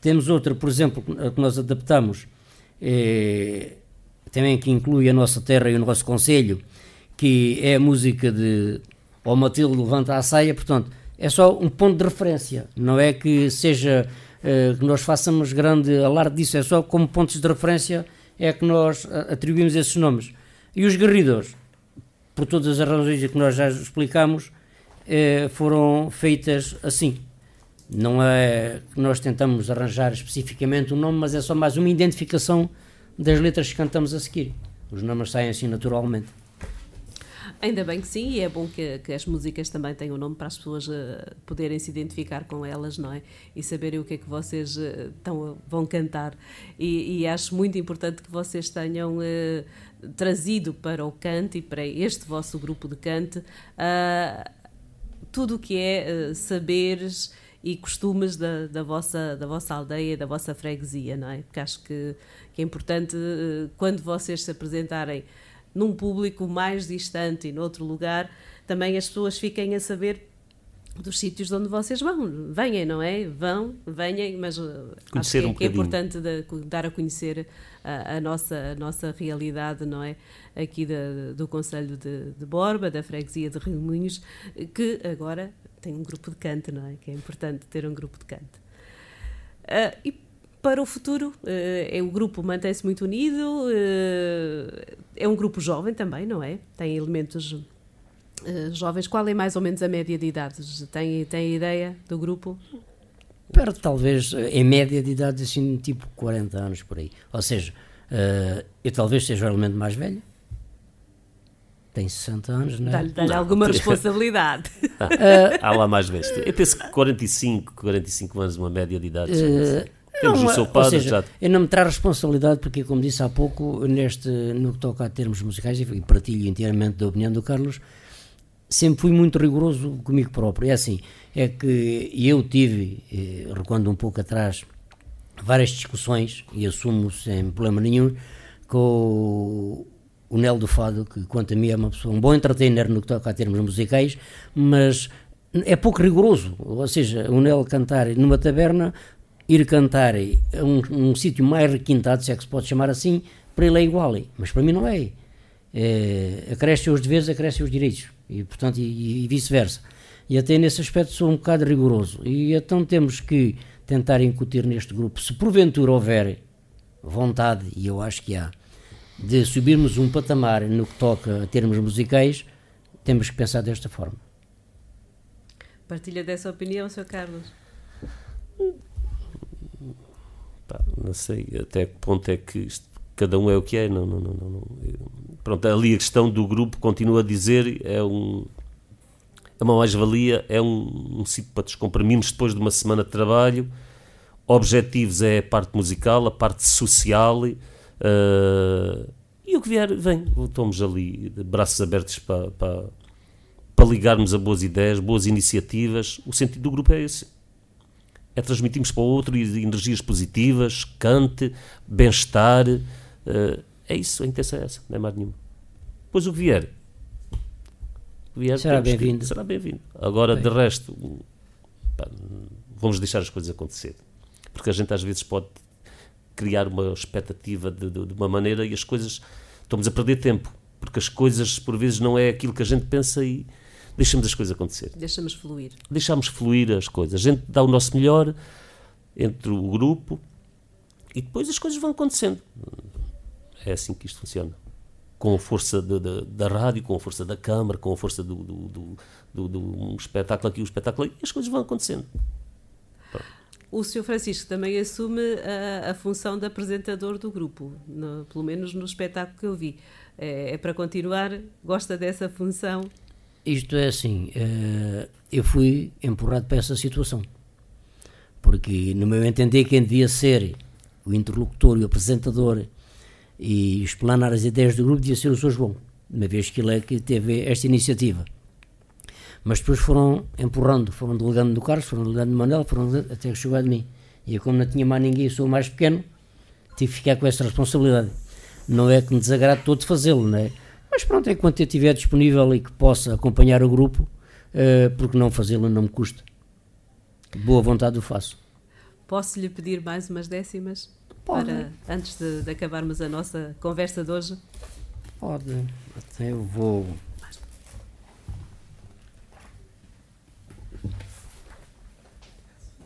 temos outra, por exemplo, que nós adaptamos, eh, também que inclui a nossa terra e o nosso conselho, que é a música de O Matilde Levanta a Saia, portanto, é só um ponto de referência, não é que seja uh, que nós façamos grande alarde disso, é só como pontos de referência é que nós atribuímos esses nomes. E os guerridores, por todas as razões que nós já explicamos, eh, foram feitas assim. Não é que nós tentamos arranjar especificamente um nome, mas é só mais uma identificação das letras que cantamos a seguir. Os nomes saem assim naturalmente. Ainda bem que sim, e é bom que, que as músicas também tenham um nome para as pessoas uh, poderem se identificar com elas, não é? E saberem o que é que vocês uh, tão, vão cantar. E, e, acho muito importante que vocês tenham uh, trazido para o cante e para este vosso grupo de cante tudo o que é saberes e costumes da, da, vossa, da vossa aldeia, da vossa freguesia, não é? Porque acho que, que é importante quando vocês se apresentarem num público mais distante e noutro lugar, também as pessoas fiquem a saber dos sítios de onde vocês vão. Venham, não é? Vão, venham, mas uh, conhecer acho que, um que é importante de, dar a conhecer a, a, nossa, a nossa realidade, não é? Aqui de, do Conselho de, de, Borba, da freguesia de Remoinhos, que agora tem um grupo de canto, não é? Que é importante ter um grupo de canto. Uh, e para o futuro, uh, é, o grupo mantém-se muito unido, é um grupo jovem também, não é? Tem elementos uh, jovens. Qual é mais ou menos a média de idades? Tem, tem ideia do grupo? Perto, talvez, em média de idade, assim, tipo 40 anos por aí. Ou seja, eu talvez seja o elemento mais velho. Tem 60 anos, não é? Dá-lhe dá alguma <laughs> responsabilidade. <laughs> Há lá mais velhos. Eu penso que 45, 45 anos, uma média de idade. Temos não, o seu padre, seja, já... Eu não me trago responsabilidade porque, como disse há pouco, neste, no que toca a termos musicais, e partilho inteiramente da opinião do Carlos, sempre fui muito rigoroso comigo próprio. É assim, é que eu tive, eh, recuando um pouco atrás, várias discussões, e assumo sem problema nenhum, com o Nel do Fado, que quanto a mim é uma pessoa, um bom entertainer no que toca a termos musicais, mas é pouco rigoroso. Ou seja, o Nel cantar numa taberna ir cantar a um, um sítio mais requintado, se é que se pode chamar assim, para ele é igual. Mas para mim não é. é acresce os deveres, acresce os direitos. E, portanto, e, e vice-versa. E até nesse aspecto sou um bocado rigoroso. E então temos que tentar incutir neste grupo, se porventura houver vontade, e eu acho que há, de subirmos um patamar no que toca a termos musicais, temos que pensar desta forma. Partilha dessa opinião, Sr. Carlos? pá, não sei até que ponto é que isto, cada um é o que é. Não, não, não, não, Pronto, ali a questão do grupo continua a dizer é um é uma mais-valia, é um, um sítio para descomprimirmos depois de uma semana de trabalho. Objetivos é a parte musical, a parte social uh, e o que vier, vem. Estamos ali braços abertos para, para, para ligarmos a boas ideias, boas iniciativas. O sentido do grupo é esse é transmitirmos para o outro energias positivas, cante, bem-estar. Uh, é isso, a intenção é essa, não é mais nenhuma. Depois o que vier, o vier será bem-vindo. Será bem-vindo. Agora, bem. de resto, pá, vamos deixar as coisas acontecer. Porque a gente às vezes pode criar uma expectativa de, de, de uma maneira e as coisas. Estamos a perder tempo. Porque as coisas, por vezes, não é aquilo que a gente pensa e deixamos as coisas acontecer. Deixamos fluir. Deixamos fluir as coisas. A gente dá o nosso melhor entre o grupo e depois as coisas vão acontecendo. É assim que isto funciona. Com a força de, de, da rádio, com a força da câmara, com a força do, do, do, do, do um espetáculo aqui, um espetáculo ali, e as coisas vão acontecendo. O Sr. Francisco também assume a, a função de apresentador do grupo, no, pelo menos no espetáculo que eu vi. É, é para continuar? Gosta dessa função? Isto é assim, uh, eu fui empurrado para essa situação. Porque, no meu entender, quem devia ser o interlocutor e o apresentador e explanar as ideias do grupo devia ser o Sr. João, uma vez que ele é que teve esta iniciativa. Mas depois foram empurrando, foram delegando no Carlos, foram delegando no Manel, foram até que chegou a mim. E eu, como não tinha mais ninguém, sou o mais pequeno, tive que ficar com essa responsabilidade. Não é que me desagrade todo fazê-lo, não é? Mas pronto, enquanto eu estiver disponível e que possa acompanhar o grupo, uh, porque não fazê-lo não me custa. Boa vontade o faço. Posso-lhe pedir mais umas décimas? Pode. Para, antes de, de, acabarmos a nossa conversa de hoje? Pode. Até eu vou.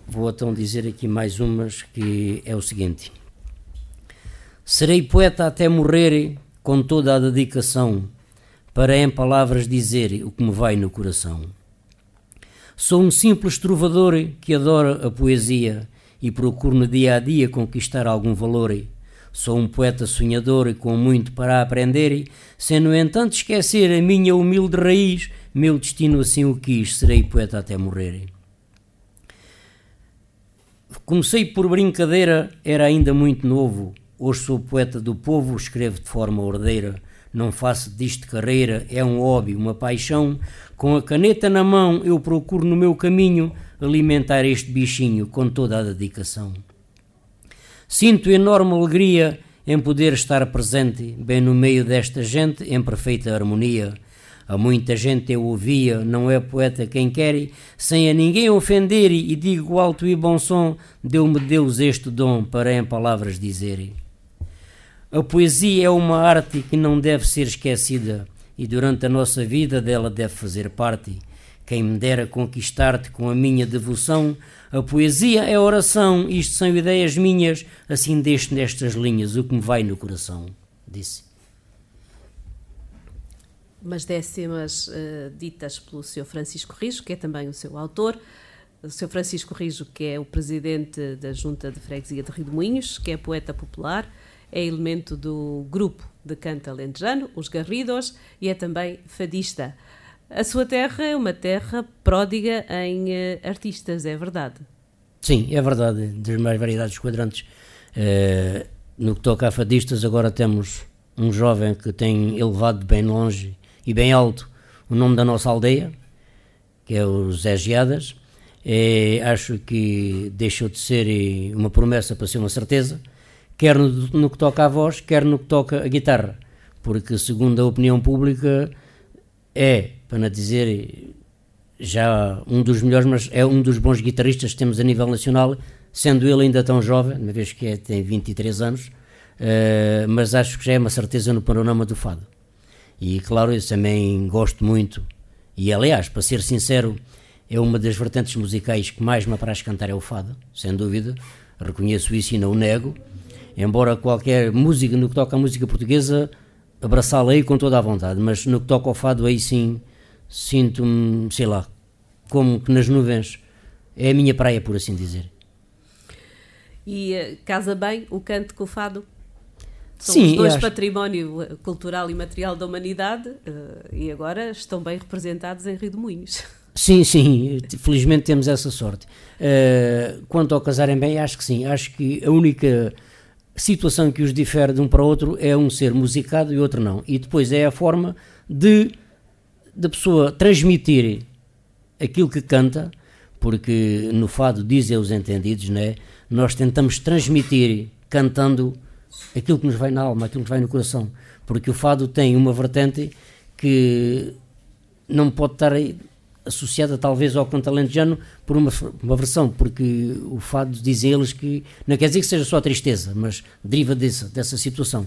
Vou então dizer aqui mais umas que é o seguinte: Serei poeta até morrer com toda a dedicação para em palavras dizer o que me vai no coração. Sou um simples trovador que adora a poesia e procuro no dia a dia conquistar algum valor. Sou um poeta sonhador com muito para aprender, sem no entanto esquecer a minha humilde raiz, meu destino assim o quis, serei poeta até morrer. Comecei por brincadeira, era ainda muito novo. Hoje sou poeta do povo, escrevo de forma ordeira. Não faço disto carreira, é um hobby, uma paixão. Com a caneta na mão, eu procuro no meu caminho alimentar este bichinho com toda a dedicação. Sinto enorme alegria em poder estar presente, bem no meio desta gente, em perfeita harmonia. A muita gente eu ouvia, não é poeta quem quer, sem a ninguém ofender, e digo alto e bom som, deu-me Deus este dom para em palavras dizer. A poesia é uma arte que não deve ser esquecida, e durante a nossa vida dela deve fazer parte. Quem me dera conquistar-te com a minha devoção, a poesia é oração, isto são ideias minhas, assim deixo nestas linhas o que me vai no coração, disse umas décimas uh, ditas pelo Sr. Francisco Rijo, que é também o seu autor. O Sr. Francisco Rijo, que é o presidente da Junta de Freguesia de Rio de Moinhos, que é poeta popular, é elemento do grupo de canto alentejano, os Garridos, e é também fadista. A sua terra é uma terra pródiga em uh, artistas, é verdade? Sim, é verdade, das mais variedades quadrantes. Uh, no que toca a fadistas, agora temos um jovem que tem elevado bem longe e bem alto o nome da nossa aldeia, que é o Zé Geadas. É, acho que deixou de ser eh, uma promessa para ser uma certeza, quer no, no, que toca à voz, quer no que toca à guitarra, porque segundo a opinião pública é, para não dizer já um dos melhores, mas é um dos bons guitarristas que temos a nível nacional, sendo ele ainda tão jovem, uma vez que é, tem 23 anos, uh, mas acho que já é uma certeza no panorama do fado. E claro, eu também gosto muito, e aliás, para ser sincero, é uma das vertentes musicais que mais me apraz cantar é o fado, sem dúvida. Reconheço isso e não o nego. Embora qualquer música, no que toca à música portuguesa, abraçá-la aí com toda a vontade, mas no que toca ao fado, aí sim sinto-me, sei lá, como que nas nuvens. É a minha praia, por assim dizer. E uh, casa bem o canto com o fado? São Sim, os dois acho... património cultural e material da humanidade uh, e agora estão bem representados em Rio de Moinhos. <laughs> Sim, sim, felizmente temos essa sorte. Uh, quanto ao casarem bem, acho que sim. Acho que a única situação que os difere de um para o outro é um ser musicado e outro não. E depois é a forma de da pessoa transmitir aquilo que canta, porque no fado dizem os entendidos, né? nós tentamos transmitir cantando aquilo que nos vai na alma, aquilo que vai no coração. Porque o fado tem uma vertente que não pode estar associada talvez ao canto alentejano por uma, uma versão, porque o fado dizem eles que não quer dizer que seja só tristeza, mas deriva dessa, dessa situação.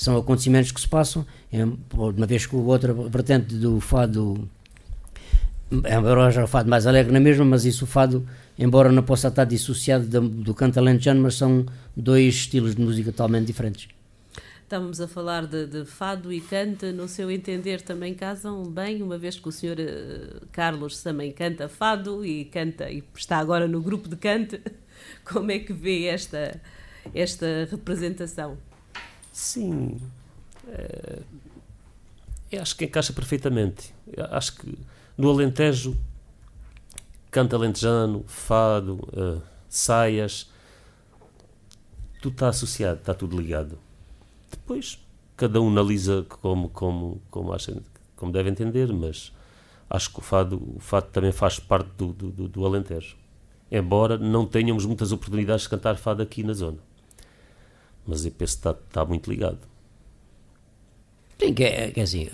São acontecimentos que se passam, é, uma vez que a outra vertente do fado embora já o fado mais alegre na mesma, mas isso o fado, embora não possa estar dissociado do, canto alentejano, mas são dois estilos de música totalmente diferentes. Estávamos a falar de, de, fado e canta, no seu entender também casam bem, uma vez que o senhor uh, Carlos também canta fado e canta e está agora no grupo de cante, <laughs> como é que vê esta, esta representação? Sim, é, eu acho que encaixa perfeitamente. Eu acho que no Alentejo, canto alentejano, fado, uh, saias, tudo está associado, está tudo ligado. Depois, cada um analisa como, como, como, acha, como deve entender, mas acho que o fado, o fado também faz parte do, do, do Alentejo. Embora não tenhamos muitas oportunidades de cantar fado aqui na zona. Mas eu penso que está, está muito ligado. Tem que, é, é assim,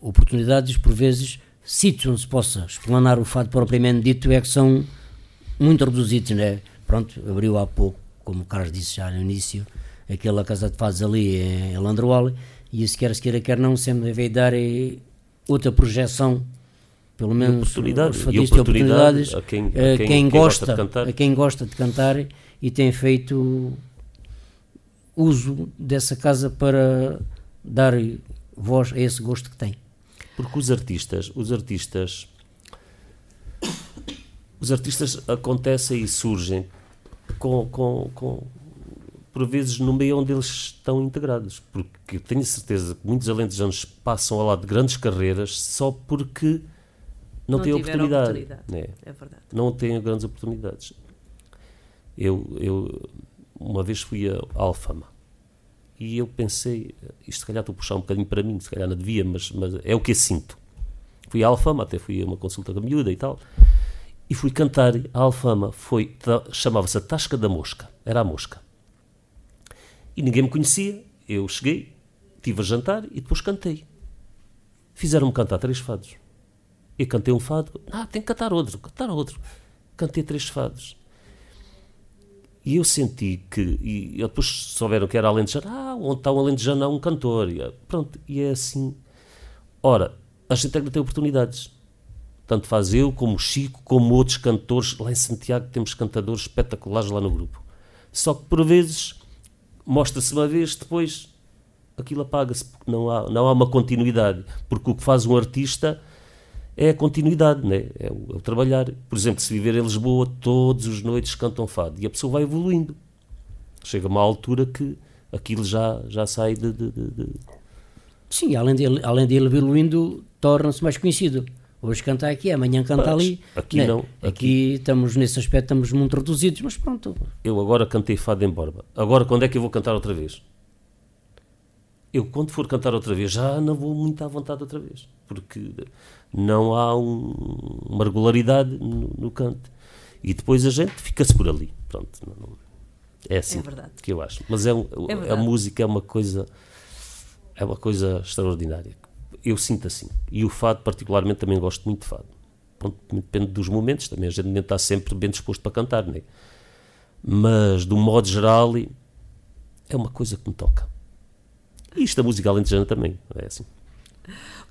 oportunidades por vezes sítios onde se possa explanar o fado propriamente dito é que são muito reduzidos, né? Pronto, abriu há pouco, como o Carlos disse já no início, aquela casa de fados ali em Landroal, e isso quer se queira, quer não, sempre deve dar eh, outra projeção pelo menos oportunidade, os e oportunidades a quem- a eh, quem- quem, quem gosta gosta, a quem gosta de cantar e tem feito uso dessa casa para dar voz a esse gosto que tem. Porque os artistas, os artistas, os artistas acontecem e surgem com, com, com por vezes no meio onde eles estão integrados, porque tenho certeza que muitos alentejanos passam ao lado de grandes carreiras só porque não, Não têm oportunidade, oportunidade. né? É verdade. não têm grandes oportunidades. Eu, eu uma vez fui a Alfama e eu pensei, isto se calhar estou a puxar um bocadinho para mim, se calhar não devia, mas, mas é o que eu sinto. Fui à Alfama, até fui a uma consulta com a miúda e tal, e fui cantar a Alfama, foi, chamava-se a Tasca da Mosca, era a mosca. E ninguém me conhecia, eu cheguei, estive a jantar e depois cantei. Fizeram-me cantar três fados. Eu cantei um fado, ah, tem que cantar outro, cantar outro. Cantei três fados. E eu senti que, e depois souberam que era alentejano, ah, onde está um alentejano há um cantor. E, pronto, e é assim. Ora, a gente que tem oportunidades. Tanto faz eu, como o Chico, como outros cantores. Lá em Santiago temos cantadores espetaculares lá no grupo. Só que por vezes mostra-se uma vez, depois aquilo apaga-se, porque não há, não há uma continuidade. Porque o que faz um artista é a continuidade, né? é, o, é o trabalhar. Por exemplo, se viver em Lisboa, todas as noites cantam fado e a pessoa vai evoluindo. Chega a uma altura que aquilo já, já sai de. de- de- Sim, além dele, além dele evoluindo, torna-se mais conhecido. Hoje canta aqui, amanhã canta Pois, ali. aqui né? não, Aqui, estamos, nesse aspecto, estamos muito reduzidos, mas pronto. Eu agora cantei fado em Borba. Agora, quando é que eu vou cantar outra vez? Eu, quando for cantar outra vez, já não vou muito à vontade outra vez. Porque não há um- uma regularidade no, no canto. E depois a gente fica-se por ali. Pronto. não- não- é assim É verdade. que eu acho. Mas é, É a música é uma coisa é uma coisa extraordinária. Eu sinto assim. E o fado, particularmente, também gosto muito de fado. Depende dos momentos, também a gente nem está sempre bem disposto para cantar, né? Mas, de um modo geral, é uma coisa que me toca. E isto da música alentejana também, é assim.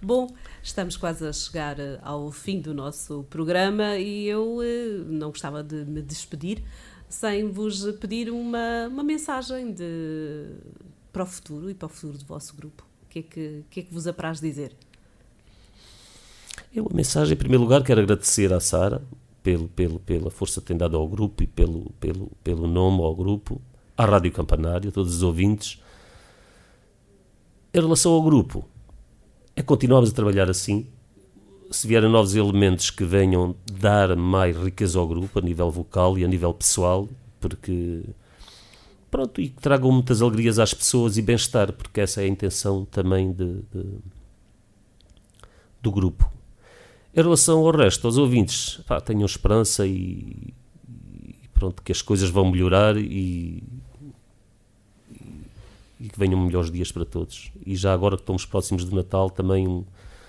Bom, estamos quase a chegar eh, ao fim do nosso programa e eu eh, não gostava de me despedir sem vos pedir uma, uma mensagem de, para o futuro e para o futuro do vosso grupo. O que é que, que, é que vos apraz dizer? Eu, a mensagem, em primeiro lugar, quero agradecer à Sara pelo, pelo, pela força que tem dado ao grupo e pelo, pelo, pelo nome ao grupo, à Rádio Campanário, a todos os ouvintes. Em relação ao grupo, é continuarmos a trabalhar assim. Se vierem novos elementos que venham dar mais riqueza ao grupo, a nível vocal e a nível pessoal, porque. Pronto, e que tragam muitas alegrias às pessoas e bem-estar, porque essa é a intenção também de- de, do grupo. Em relação ao resto, aos ouvintes, pá, tenham esperança e, e pronto, que as coisas vão melhorar e, e que venham melhores dias para todos. E já agora que estamos próximos do Natal, também um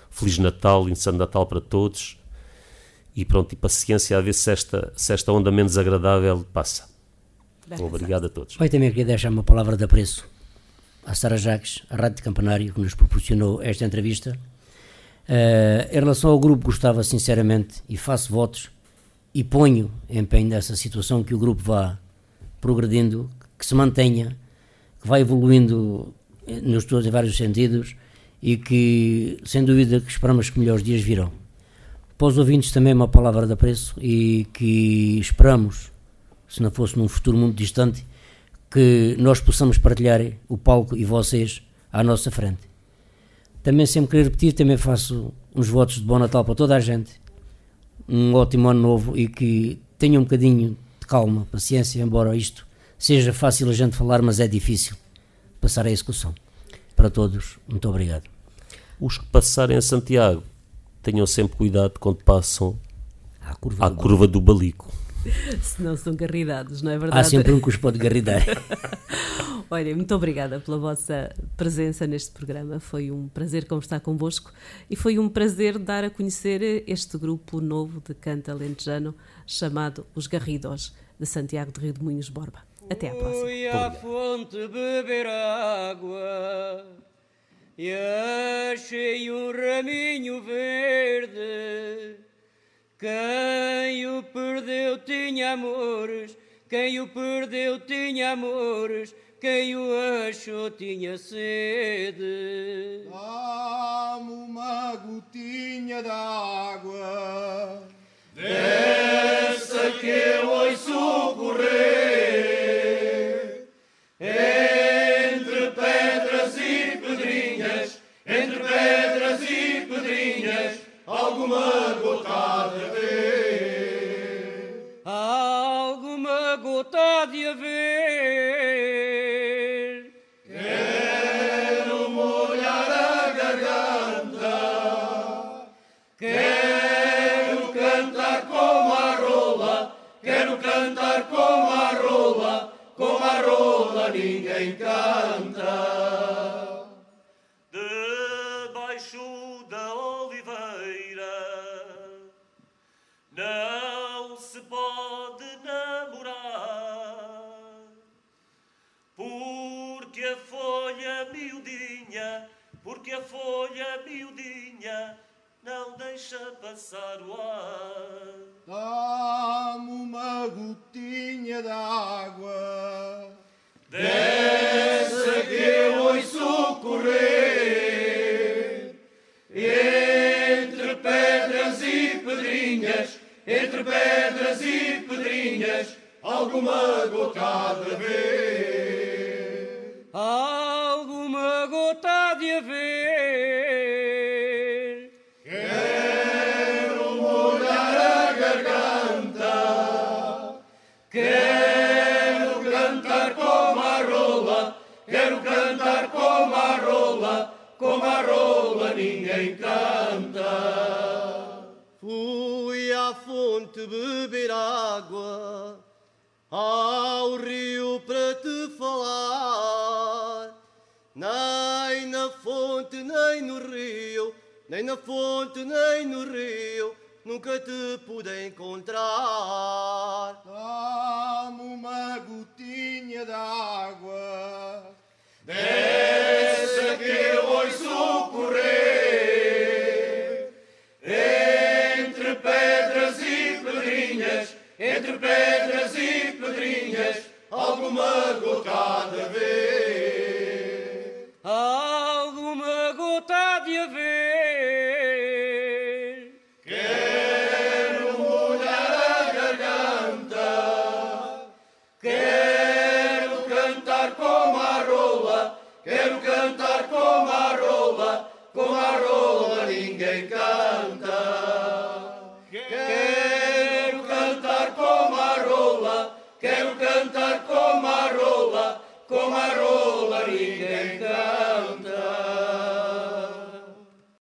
Feliz Natal e um Santo Natal para todos. E pronto, e paciência a ver se esta, se esta onda menos agradável passa. Bem Obrigado a todos. Vai também queria deixar uma palavra de apreço à Sara Jacques, à Rádio de Campanário, que nos proporcionou esta entrevista. Eh, em relação ao grupo, gostava sinceramente e faço votos e ponho empenho nessa situação que o grupo vá progredindo, que se mantenha, vá evoluindo nos todos em vários sentidos e que, sem dúvida, que esperamos que melhores dias virão. Para os ouvintes também uma palavra de apreço e que esperamos, se não fosse num futuro muito distante, que nós possamos partilhar o palco e vocês à nossa frente. Também sempre querer repetir, também faço uns votos de bom Natal para toda a gente, um ótimo ano novo e que tenham um bocadinho de calma, paciência, embora isto seja fácil a gente falar, mas é difícil passar a execução. Para todos, muito obrigado. Os que passarem a Santiago, tenham sempre cuidado quando passam À curva à do curva do Balico. <laughs> Se não são garridados, não é Há verdade? sempre um que os pode garridar. <laughs> Olha, muito obrigada pela vossa presença neste programa. Foi um prazer conversar convosco e foi um prazer dar a conhecer este grupo novo de canto alentejano chamado Os Garridos, de Santiago de Rio de Moinhos Borba. Até à próxima. Fui à fonte beber água e achei um raminho verde. Quem o perdeu tinha amores, quem o perdeu tinha amores, quem o achou tinha sede. Dá-me uma gotinha d'água, desce